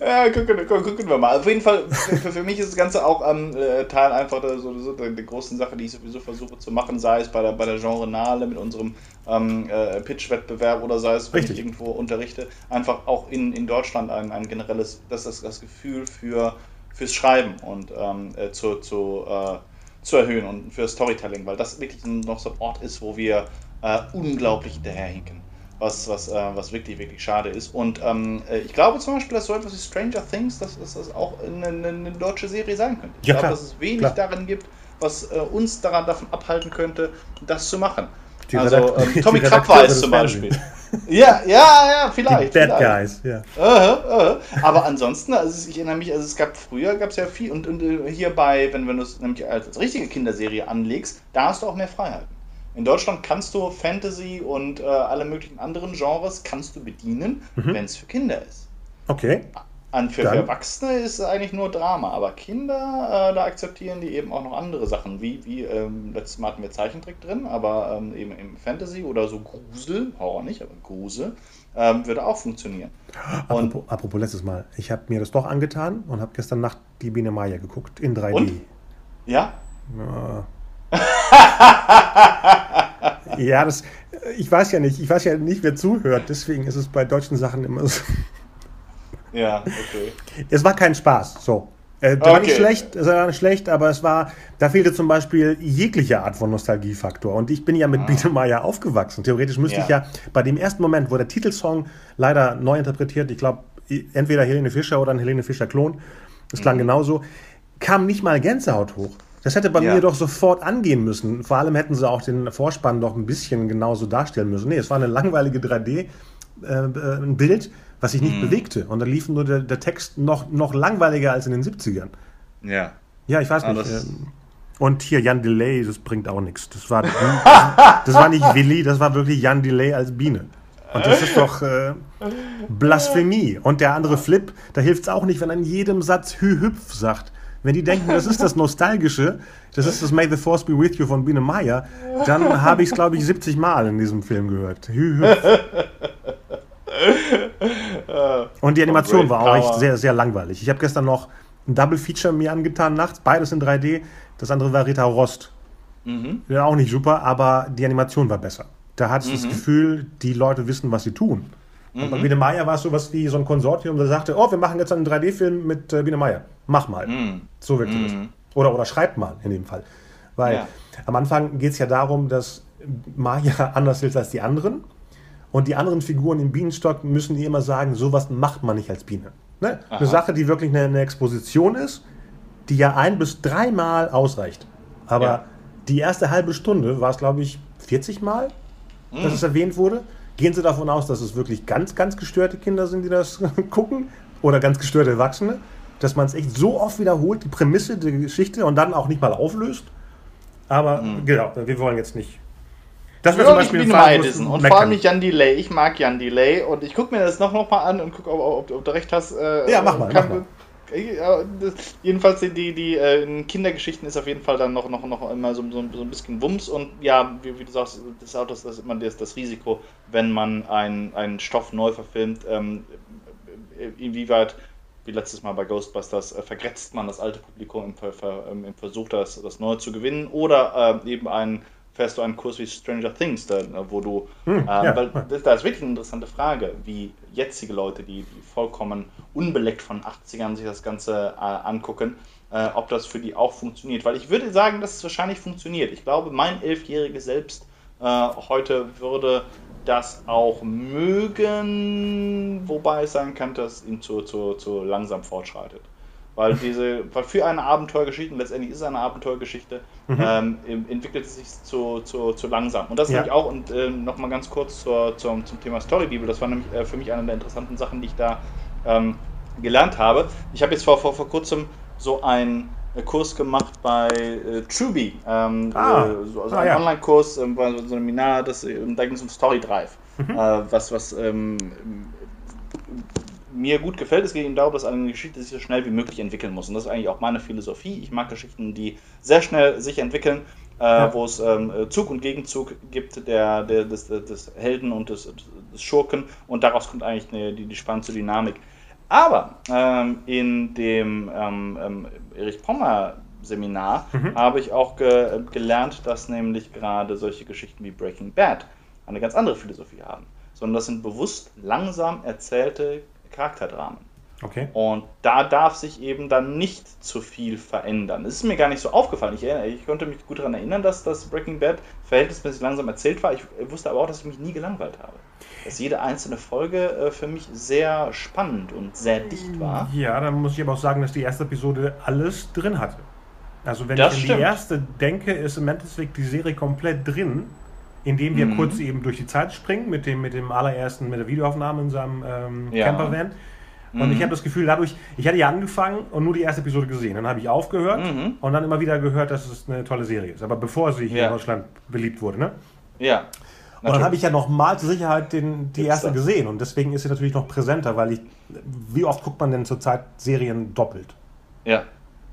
ja, gucken, gucken, wir mal. Auf jeden Fall, für, für mich ist das Ganze auch am äh, Teil einfach der, so, so, der, der, großen Sache, die ich sowieso versuche zu machen, sei es bei der, bei der Genre Nale mit unserem ähm, äh, Pitch-Wettbewerb oder sei es, wenn Richtig. ich irgendwo unterrichte, einfach auch in, in Deutschland ein, ein generelles, das, das, das Gefühl für, fürs Schreiben und ähm, äh, zu, zu, äh, zu erhöhen und für Storytelling, weil das wirklich noch so ein Ort ist, wo wir äh, unglaublich hinterherhinken was, was, äh, was wirklich, wirklich schade ist. Und ähm, äh, ich glaube zum Beispiel, dass so etwas wie Stranger Things, dass, dass das auch eine, eine, deutsche Serie sein könnte. Ich ja, glaube, dass es wenig klar. darin gibt, was äh, uns daran davon abhalten könnte, das zu machen. Die also ähm, Tommy Krabweis zum Beispiel. ja, ja, ja, vielleicht. Die Bad Guys, ja. Uh uh. Aber ansonsten, also ich erinnere mich, also es gab früher gab es ja viel und, und hier bei, wenn, wenn du es nämlich als, als richtige Kinderserie anlegst, da hast du auch mehr Freiheiten. In Deutschland kannst du Fantasy und äh, alle möglichen anderen Genres kannst du bedienen, mhm. wenn es für Kinder ist. Okay. An für, für, Erwachsene ist es eigentlich nur Drama, aber Kinder, äh, da akzeptieren die eben auch noch andere Sachen, wie, wie ähm, letztes Mal hatten wir Zeichentrick drin, aber ähm, eben im Fantasy oder so Grusel, Horror nicht, aber Grusel, ähm, würde auch funktionieren. Apropos, apropos, letztes Mal, ich habe mir das doch angetan und habe gestern Nacht die Biene Maya geguckt in 3D. Und? Ja? ja ja, das, ich weiß ja nicht, ich weiß ja nicht, wer zuhört, deswegen ist es bei deutschen Sachen immer so. Ja, okay. Es war kein Spaß, so. Äh, okay. war nicht schlecht, es war nicht schlecht, aber es war, da fehlte zum Beispiel jegliche Art von Nostalgiefaktor. Und ich bin ja mit ah. Biene Meier aufgewachsen. Theoretisch müsste ja. ich ja bei dem ersten Moment, wo der Titelsong leider neu interpretiert, ich glaube, entweder Helene Fischer oder ein Helene Fischer-Klon, das klang mhm. genauso, kam nicht mal Gänsehaut hoch. Das hätte bei ja. mir doch sofort angehen müssen. Vor allem hätten sie auch den Vorspann doch ein bisschen genauso darstellen müssen. Nee, es war eine langweilige 3D, äh, äh, ein Bild, was sich nicht mhm. bewegte. Und da lief nur der, der, Text noch, noch langweiliger als in den 70ern. Ja. Ja, ich weiß ah, nicht. Ähm, und hier Jan Delay, das bringt auch nichts. Das war, das war nicht Willi, das war wirklich Jan Delay als Biene. Und das ist doch äh, Blasphemie. Und der andere Flip, da hilft es auch nicht, wenn in jedem Satz Hü-Hüpf sagt. Wenn die denken, das ist das Nostalgische, das ist das May the Force Be With You von Biene Meier, dann habe ich es, glaube ich, 70 Mal in diesem Film gehört. Hü, hü. Und die Animation war auch echt sehr, sehr langweilig. Ich habe gestern noch ein Double Feature mir angetan nachts, beides in 3D. Das andere war Rita Rost. Mhm. Ja, auch nicht super, aber die Animation war besser. Da hatte ich mhm. das Gefühl, die Leute wissen, was sie tun. Mhm. Und bei Biene Meier war es sowas wie so ein Konsortium, der sagte, oh, wir machen jetzt einen 3D-Film mit äh, Biene Meier mach mal. Mm. So wirkte das. Oder, oder schreib mal in dem Fall. Weil ja. am Anfang geht es ja darum, dass Maya anders ist als die anderen. Und die anderen Figuren im Bienenstock müssen ihr immer sagen, sowas macht man nicht als Biene. Ne? Eine Sache, die wirklich eine, eine, Exposition ist, die ja ein bis dreimal ausreicht. Aber ja. die erste halbe Stunde war es, glaube ich, 40 Mal, mm. dass es erwähnt wurde. Gehen Sie davon aus, dass es wirklich ganz, ganz gestörte Kinder sind, die das gucken? Oder ganz gestörte Erwachsene? dass man es echt so oft wiederholt, die Prämisse der Geschichte und dann auch nicht mal auflöst. Aber mhm. genau, wir wollen jetzt nicht. Das wäre zum Beispiel ein Fall, Und vor allem nicht Jan Delay. Ich mag Jan Delay und ich gucke mir das noch, noch mal an und gucke, ob, ob, ob, du recht hast. Äh, ja, mach mal. Mach mal. Das, jedenfalls die, die, die äh, in Kindergeschichten ist auf jeden Fall dann noch, noch, noch immer so, so, so ein bisschen Wumms und ja, wie, wie du sagst, das ist auch das, das, immer das, das Risiko, wenn man einen Stoff neu verfilmt, ähm, inwieweit wie letztes Mal bei Ghostbusters, äh, vergrätzt man das alte Publikum im, im Versuch, das, das Neue zu gewinnen. Oder äh, eben ein, fährst du einen Kurs wie Stranger Things, da, wo du, hm, äh, ja. weil das, das, ist wirklich eine interessante Frage, wie jetzige Leute, die, die vollkommen unbeleckt von 80ern sich das Ganze äh, angucken, äh, ob das für die auch funktioniert. Weil ich würde sagen, dass es wahrscheinlich funktioniert. Ich glaube, mein elfjähriges Selbst äh, heute würde das auch mögen, wobei es sein kann, dass es ihm zu, zu, zu langsam fortschreitet. Weil diese, weil für eine Abenteuergeschichte, und letztendlich ist es eine Abenteuergeschichte, mhm. ähm, entwickelt es sich zu, zu, zu langsam. Und das ja. nämlich auch, und äh, nochmal ganz kurz zur, zum, zum Thema Storybibel, das war nämlich äh, für mich eine der interessanten Sachen, die ich da ähm, gelernt habe. Ich habe jetzt vor, vor, vor kurzem so ein Kurs gemacht bei äh, Truby, ähm, ah. äh, so, also ah, ein ja. Online-Kurs, ähm, so ein Seminar, das, ähm, da ging es um Story Drive, mhm. äh, was, was ähm, mir gut gefällt. Es geht eben darum, dass eine Geschichte sich so schnell wie möglich entwickeln muss. Und das ist eigentlich auch meine Philosophie. Ich mag Geschichten, die sehr schnell sich entwickeln, äh, ja. wo es ähm, Zug und Gegenzug gibt der, der, des, des Helden und des, des Schurken. Und daraus kommt eigentlich eine, die, die spannende Dynamik. Aber ähm, in dem ähm, ähm Erich Pommer Seminar mhm. habe ich auch ge gelernt, dass nämlich gerade solche Geschichten wie Breaking Bad eine ganz andere Philosophie haben. Sondern das sind bewusst langsam erzählte Charakterdramen. Okay. Und da darf sich eben dann nicht zu viel verändern. Das ist mir gar nicht so aufgefallen. Ich, ich konnte mich gut daran erinnern, dass das Breaking Bad verhältnismäßig langsam erzählt war. Ich wusste aber auch, dass ich mich nie gelangweilt habe. Dass jede einzelne Folge äh, für mich sehr spannend und sehr dicht war. Ja, dann muss ich aber auch sagen, dass die erste Episode alles drin hatte. Also wenn das ich an die erste denke, ist im Endeffekt die Serie komplett drin, indem wir mhm. kurz eben durch die Zeit springen mit dem, mit dem allerersten, mit der Videoaufnahme in seinem ähm, ja. Campervan. Und mhm. ich habe das Gefühl, dadurch, ich hatte ja angefangen und nur die erste Episode gesehen. Dann habe ich aufgehört mhm. und dann immer wieder gehört, dass es eine tolle Serie ist. Aber bevor sie hier ja. in Deutschland beliebt wurde, ne? Ja. Und dann habe ich ja nochmal zur Sicherheit den, die erste gesehen und deswegen ist sie natürlich noch präsenter, weil ich, wie oft guckt man denn zurzeit Serien doppelt? Ja.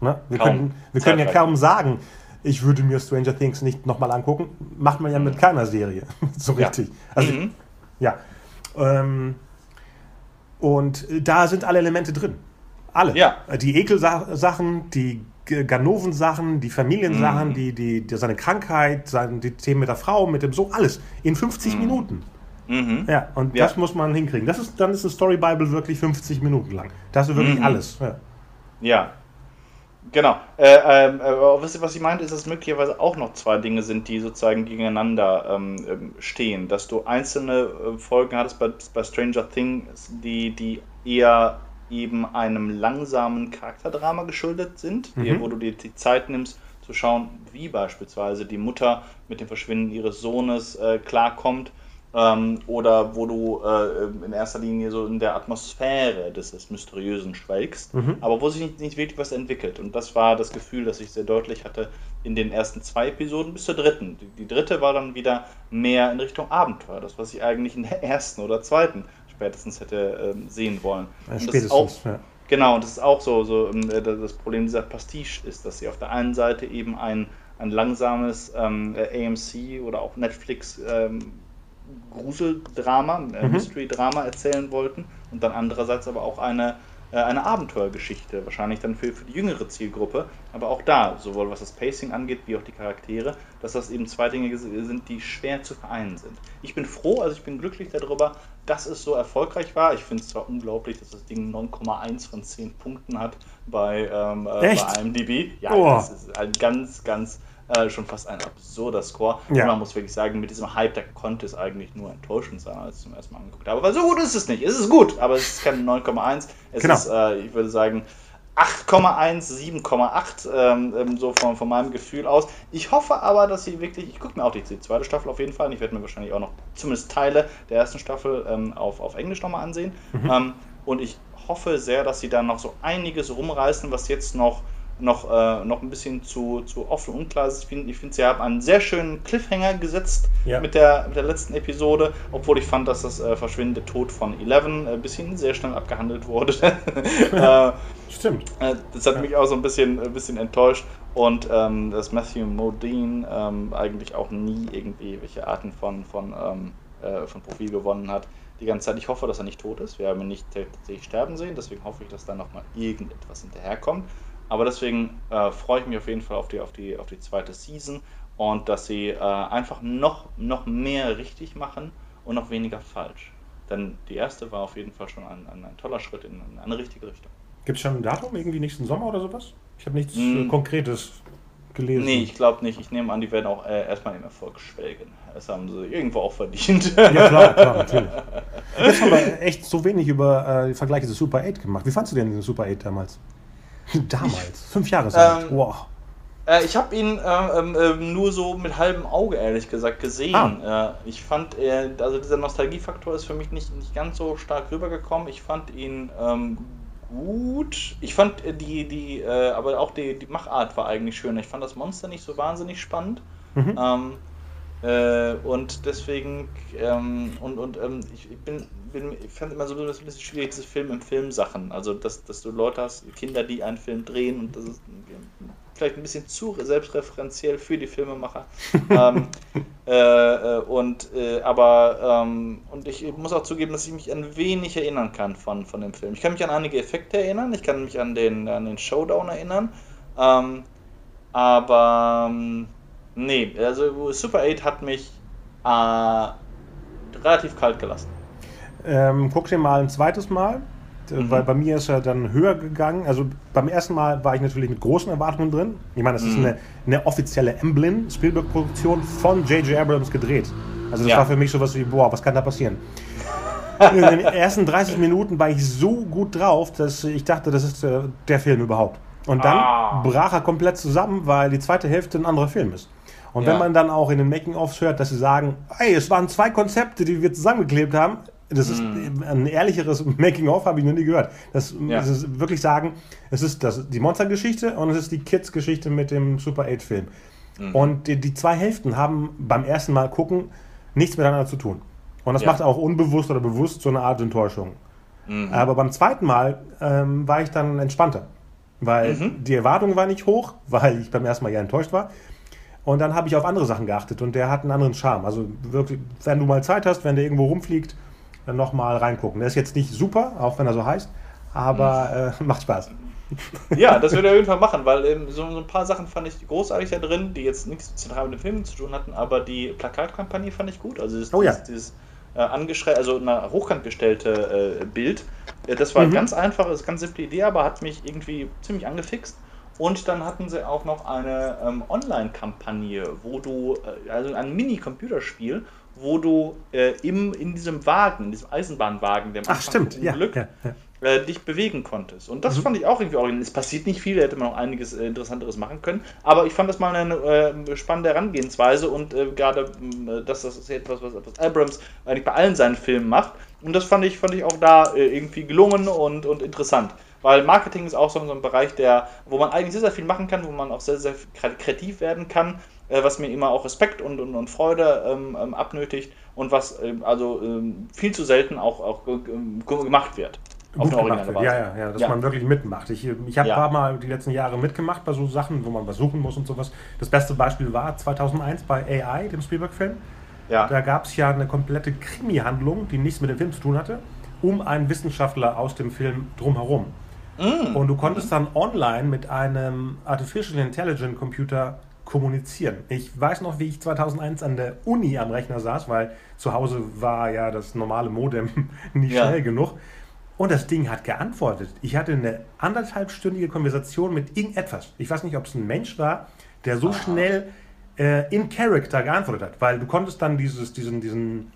Ne? Wir, können, wir können ja kaum sagen, ich würde mir Stranger Things nicht nochmal angucken. Macht man ja mit keiner Serie. so richtig. Ja. Also, mhm. ja. Ähm, und da sind alle Elemente drin. Alle. Ja. Die Ekelsachen, die Ganoven-Sachen, die Familiensachen, mhm. die, die, die, seine Krankheit, seine, die Themen mit der Frau, mit dem so, alles. In 50 mhm. Minuten. Mhm. Ja, und ja. das muss man hinkriegen. Das ist, dann ist eine Story Bible wirklich 50 Minuten lang. Das ist wirklich mhm. alles. Ja. ja. Genau. Äh, äh, was, was ich meinte, ist, dass möglicherweise auch noch zwei Dinge sind, die sozusagen gegeneinander ähm, ähm stehen. Dass du einzelne äh, Folgen hattest bei, bei Stranger Things, die, die eher eben einem langsamen Charakterdrama geschuldet sind, mhm. wo du dir die Zeit nimmst, zu schauen, wie beispielsweise die Mutter mit dem Verschwinden ihres Sohnes äh, klarkommt ähm, oder wo du äh, in erster Linie so in der Atmosphäre des, des Mysteriösen schwelgst, mhm. aber wo sich nicht, nicht, wirklich was entwickelt. Und das war das Gefühl, das ich sehr deutlich hatte in den ersten zwei Episoden bis zur dritten. Die, die dritte war dann wieder mehr in Richtung Abenteuer, das, was ich eigentlich in der ersten oder zweiten spätestens hätte ähm, sehen wollen. Ja, spätestens, auch, ja. Genau, und das ist auch so, so ähm, das Problem dieser Pastiche ist, dass sie auf der einen Seite eben ein, ein langsames ähm, AMC oder auch Netflix ähm, Gruseldrama, äh, mhm. Mystery-Drama erzählen wollten und dann andererseits aber auch eine, äh, eine Abenteuergeschichte, wahrscheinlich dann für, für die jüngere Zielgruppe, aber auch da, sowohl was das Pacing angeht, wie auch die Charaktere, dass das eben zwei Dinge sind, die schwer zu vereinen sind. Ich bin froh, also ich bin glücklich darüber, dass es so erfolgreich war. Ich finde es zwar unglaublich, dass das Ding 9,1 von 10 Punkten hat bei, ähm, äh, bei IMDb. Ja, oh. das ist ein ganz, ganz äh, schon fast ein absurder Score. Ja. Und man muss wirklich sagen, mit diesem Hype, da konnte es eigentlich nur enttäuschend sein, als ich zum ersten Mal angeguckt habe. Weil so gut ist es nicht. Es ist gut, aber es ist kein 9,1. Es genau. ist, äh, ich würde sagen, 8,1, 7,8, ähm, ähm, so von, von meinem Gefühl aus. Ich hoffe aber, dass sie wirklich, ich gucke mir auch die, die, zweite Staffel auf jeden Fall an. Ich werde mir wahrscheinlich auch noch zumindest Teile der ersten Staffel ähm, auf, auf Englisch nochmal ansehen. Mhm. Ähm, und ich hoffe sehr, dass sie dann noch so einiges rumreißen, was jetzt noch noch, äh, noch ein bisschen zu, zu offen und unklar ist. Ich finde, ich find, sie haben einen sehr schönen Cliffhanger gesetzt ja. mit, der, mit der letzten Episode, obwohl ich fand, dass das äh, verschwindende Tod von Eleven ein äh, bisschen sehr schnell abgehandelt wurde. äh, Stimmt. Äh, das hat ja. mich auch so ein bisschen, ein bisschen enttäuscht. Und ähm, dass Matthew Modine ähm, eigentlich auch nie irgendwie welche Arten von, von, ähm, äh, von Profil gewonnen hat die ganze Zeit. Ich hoffe, dass er nicht tot ist. Wir haben ihn nicht tatsächlich sterben sehen, deswegen hoffe ich, dass da nochmal irgendetwas hinterherkommt. Aber deswegen äh, freue ich mich auf jeden Fall auf die, auf die, auf die zweite Season und dass sie äh, einfach noch, noch mehr richtig machen und noch weniger falsch. Denn die erste war auf jeden Fall schon ein, ein, ein toller Schritt in, in, eine richtige Richtung. Gibt es schon ein Datum, irgendwie nächsten Sommer oder sowas? Ich habe nichts mm. Konkretes gelesen. Nee, ich glaube nicht. Ich nehme an, die werden auch äh, erstmal im Erfolg schwelgen. Das haben sie irgendwo auch verdient. Ja, klar, klar, natürlich. Jetzt haben wir echt so wenig über äh, Vergleiche zu Super 8 gemacht. Wie fandest du denn den Super 8 damals? Damals, fünf Jahre alt. Ähm, wow. Äh, ich habe ihn äh, äh, nur so mit halbem Auge, ehrlich gesagt, gesehen. Ah. Äh, ich fand, also dieser Nostalgiefaktor ist für mich nicht, nicht ganz so stark rübergekommen. Ich fand ihn ähm, gut. Ich fand äh, die, die, äh, aber auch die, die Machart war eigentlich schön. Ich fand das Monster nicht so wahnsinnig spannend. Mhm. Ähm, Äh, und deswegen, ähm, und, und ähm, ich, ich, bin, bin, ich fand immer so ein bisschen schwierig, diese Film im Film Sachen. Also, dass, dass du Leute hast, Kinder, die einen Film drehen und das ist vielleicht ein bisschen zu selbstreferenziell für die Filmemacher. ähm, äh, äh, und, äh, aber, ähm, und ich muss auch zugeben, dass ich mich ein wenig erinnern kann von, von dem Film. Ich kann mich an einige Effekte erinnern, ich kann mich an den, an den Showdown erinnern. Ähm, aber ähm, nee, also Super 8 hat mich äh, relativ kalt gelassen. Ähm, guck dir mal ein zweites Mal, mhm. weil bei mir ist er dann höher gegangen. Also beim ersten Mal war ich natürlich mit großen Erwartungen drin. Ich meine, das mhm. ist eine, eine offizielle Emblem Spielberg-Produktion von J.J. Abrams gedreht. Also das ja. war für mich sowas wie, boah, was kann da passieren? In den ersten 30 Minuten war ich so gut drauf, dass ich dachte, das ist äh, der Film überhaupt. Und dann ah. brach er komplett zusammen, weil die zweite Hälfte ein anderer Film ist. Und ja. wenn man dann auch in den Making-ofs hört, dass sie sagen, hey, es waren zwei Konzepte, die wir zusammengeklebt haben, das ist mm. ein ehrlicheres Making-of, habe ich noch nie gehört. Das, ja. das ist wirklich sagen, es ist das, die Monster-Geschichte und es ist die Kids-Geschichte mit dem Super 8-Film. Mhm. Und die, die, zwei Hälften haben beim ersten Mal gucken nichts miteinander zu tun. Und das ja. macht auch unbewusst oder bewusst so eine Art Enttäuschung. Mhm. Aber beim zweiten Mal ähm, war ich dann entspannter. Weil mhm. die Erwartung war nicht hoch, weil ich beim ersten Mal ja enttäuscht war. Und dann habe ich auf andere Sachen geachtet und der hat einen anderen Charme. Also wirklich, wenn du mal Zeit hast, wenn der irgendwo rumfliegt, dann nochmal reingucken. Der ist jetzt nicht super, auch wenn er so heißt, aber mhm. äh, macht Spaß. Ja, das würde ich auf jeden Fall machen, weil ähm, so, so, ein paar Sachen fand ich großartig da drin, die jetzt nichts zentral mit dem Film zu tun hatten, aber die Plakatkampagne fand ich gut. Also dieses, oh, ja. dieses, äh, angeschrei also eine hochkant gestellte äh, Bild. Äh, das war mhm. ganz einfach, ist ganz simple Idee, aber hat mich irgendwie ziemlich angefixt. Und dann hatten sie auch noch eine ähm, Online-Kampagne, wo du, äh, also ein Mini-Computerspiel, wo du äh, im, in diesem Wagen, in diesem Eisenbahnwagen, dem Ach, stimmt. Glück, ja, ja, ja. Äh, dich bewegen konntest. Und das mhm. fand ich auch irgendwie originell. Es passiert nicht viel, da hätte man noch einiges äh, Interessanteres machen können. Aber ich fand das mal eine äh, spannende Herangehensweise und äh, gerade, dass das ist etwas, was, was Abrams eigentlich bei allen seinen Filmen macht. Und das fand ich, fand ich auch da irgendwie gelungen und, und interessant. Weil Marketing ist auch so, ein Bereich, der, wo man eigentlich sehr, sehr viel machen kann, wo man auch sehr, sehr kreativ werden kann, äh, was mir immer auch Respekt und, und, und Freude ähm, ähm abnötigt und was ähm, also ähm, viel zu selten auch, auch gemacht wird. Auf Gut gemacht wird. Ja, ja, ja, dass ja. man wirklich mitmacht. Ich, ich habe ja. ein paar Mal die letzten Jahre mitgemacht bei so Sachen, wo man was suchen muss und sowas. Das beste Beispiel war 2001 bei AI, dem Spielberg-Film. Ja. Da gab es ja eine komplette Krimi-Handlung, die nichts mit dem Film zu tun hatte, um einen Wissenschaftler aus dem Film drumherum. Mm. Und du konntest dann online mit einem Artificial Intelligent Computer kommunizieren. Ich weiß noch, wie ich 2001 an der Uni am Rechner saß, weil zu Hause war ja das normale Modem nicht ja. schnell genug. Und das Ding hat geantwortet. Ich hatte eine anderthalbstündige Konversation mit irgendetwas. Ich weiß nicht, ob es ein Mensch war, der so Aha. schnell äh, in Character geantwortet hat. Weil du konntest dann dieses, diesen, diesen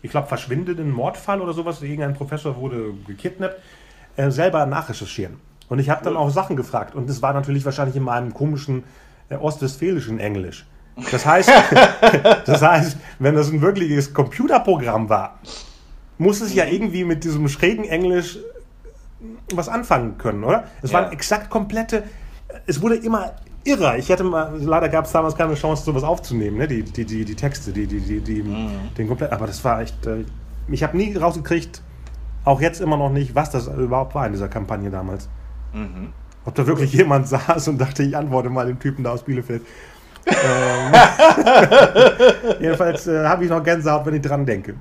ich glaube, verschwindenden Mordfall oder sowas, irgendein Professor wurde gekidnappt, äh, selber nachrecherchieren. Und ich habe dann auch Sachen gefragt. Und es war natürlich wahrscheinlich in meinem komischen ostwestfälischen Englisch. Das heißt, das heißt, wenn das ein wirkliches Computerprogramm war, muss es ja irgendwie mit diesem schrägen Englisch was anfangen können, oder? Es ja. waren exakt komplette, es wurde immer irrer. Ich hätte mal, leider gab es damals keine Chance, sowas aufzunehmen, ne? die, die, die, die Texte, die, die, die, die mhm. den komplett, aber das war echt, äh, ich habe nie rausgekriegt, auch jetzt immer noch nicht, was das überhaupt war in dieser Kampagne damals. Mhm. Ob da wirklich jemand saß und dachte, ich antworte mal dem Typen da aus Bielefeld. ähm, jedenfalls äh, habe ich noch Gänsehaut, wenn ich dran denke.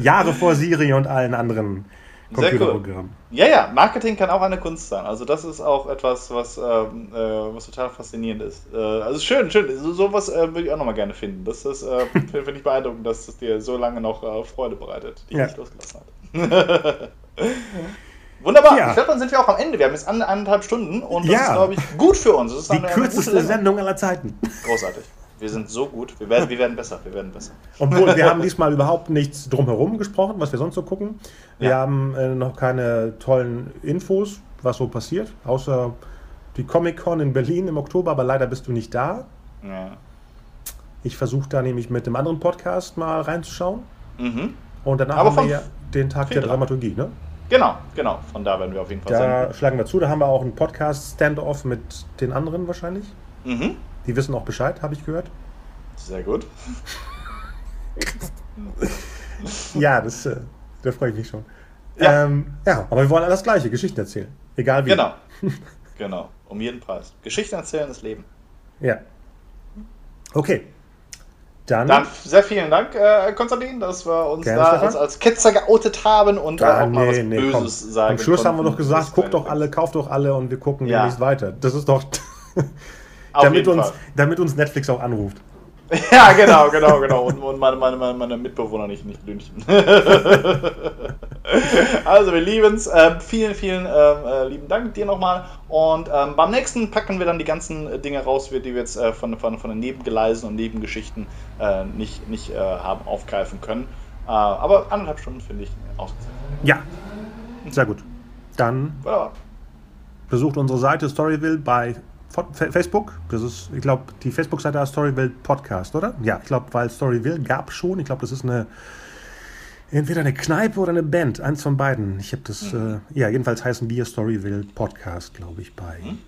Jahre vor Siri und allen anderen Computerprogrammen. Cool. Ja, ja, Marketing kann auch eine Kunst sein. Also das ist auch etwas, was, ähm, äh, was total faszinierend ist. Äh, also schön, schön. So, sowas äh, würde ich auch nochmal gerne finden. Das ist, äh, finde ich beeindruckend, dass es dir so lange noch äh, Freude bereitet, die ja. nicht losgelassen hat. Wunderbar. Ja. Ich glaube, dann sind wir auch am Ende. Wir haben jetzt anderthalb Stunden und das ja. ist, glaube ich, gut für uns. die kürzeste Sendung aller Zeiten. Großartig. Wir sind so gut. Wir werden, wir werden besser. Wir werden besser. Obwohl, wir haben diesmal überhaupt nichts drumherum gesprochen, was wir sonst so gucken. Wir ja. haben äh, noch keine tollen Infos, was so passiert, außer die Comic-Con in Berlin im Oktober, aber leider bist du nicht da. Ja. Ich versuche da nämlich mit dem anderen Podcast mal reinzuschauen. Mhm. Und danach aber haben wir ja den Tag der Dramaturgie, ne? Genau, genau. Von da werden wir auf jeden Fall Da senden. schlagen wir zu. Da haben wir auch einen Podcast-Standoff mit den anderen wahrscheinlich. Mhm. Die wissen auch Bescheid, habe ich gehört. Sehr gut. ja, das, äh, da freue ich mich schon. Ja. Ähm, ja, aber wir wollen alles Gleiche, Geschichten erzählen. Egal wie. Genau. genau. Um jeden Preis. Geschichten erzählen, das Leben. Ja. Okay. Dann, Dann sehr vielen Dank, äh, Konstantin, dass wir uns da als, als Ketzer geoutet haben und da, auch mal nee, was nee, Böses komm. sagen. Am Schluss haben wir doch gesagt, guckt doch alle, kauft doch alle und wir gucken ja. demnächst weiter. Das ist doch. damit, uns, damit uns Netflix auch anruft. Ja, genau, genau, genau. Und, und meine, meine, meine, Mitbewohner nicht, nicht lünchen. also, wir lieben es. Ähm, vielen, vielen ähm, äh, lieben Dank dir nochmal. Und ähm, beim nächsten packen wir dann die ganzen Dinge raus, die wir jetzt äh, von, von, von den Nebengeleisen und Nebengeschichten äh, nicht, nicht äh, haben aufgreifen können. Äh, aber anderthalb Stunden finde ich ausgezeichnet. Ja, sehr gut. Dann ja. besucht unsere Seite Storyville bei Facebook, das ist, ich glaube, die Facebook-Seite heißt Storyville Podcast, oder? Ja, ich glaube, weil Storyville gab schon. Ich glaube, das ist eine entweder eine Kneipe oder eine Band, eins von beiden. Ich habe das, mhm. äh, ja, jedenfalls heißen wir Storyville Podcast, glaube ich, bei mhm.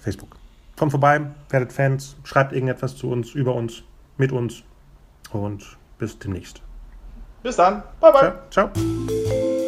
Facebook. Kommt vorbei, werdet Fans, schreibt irgendetwas zu uns, über uns, mit uns und bis demnächst. Bis dann. Bye, bye. ciao. ciao.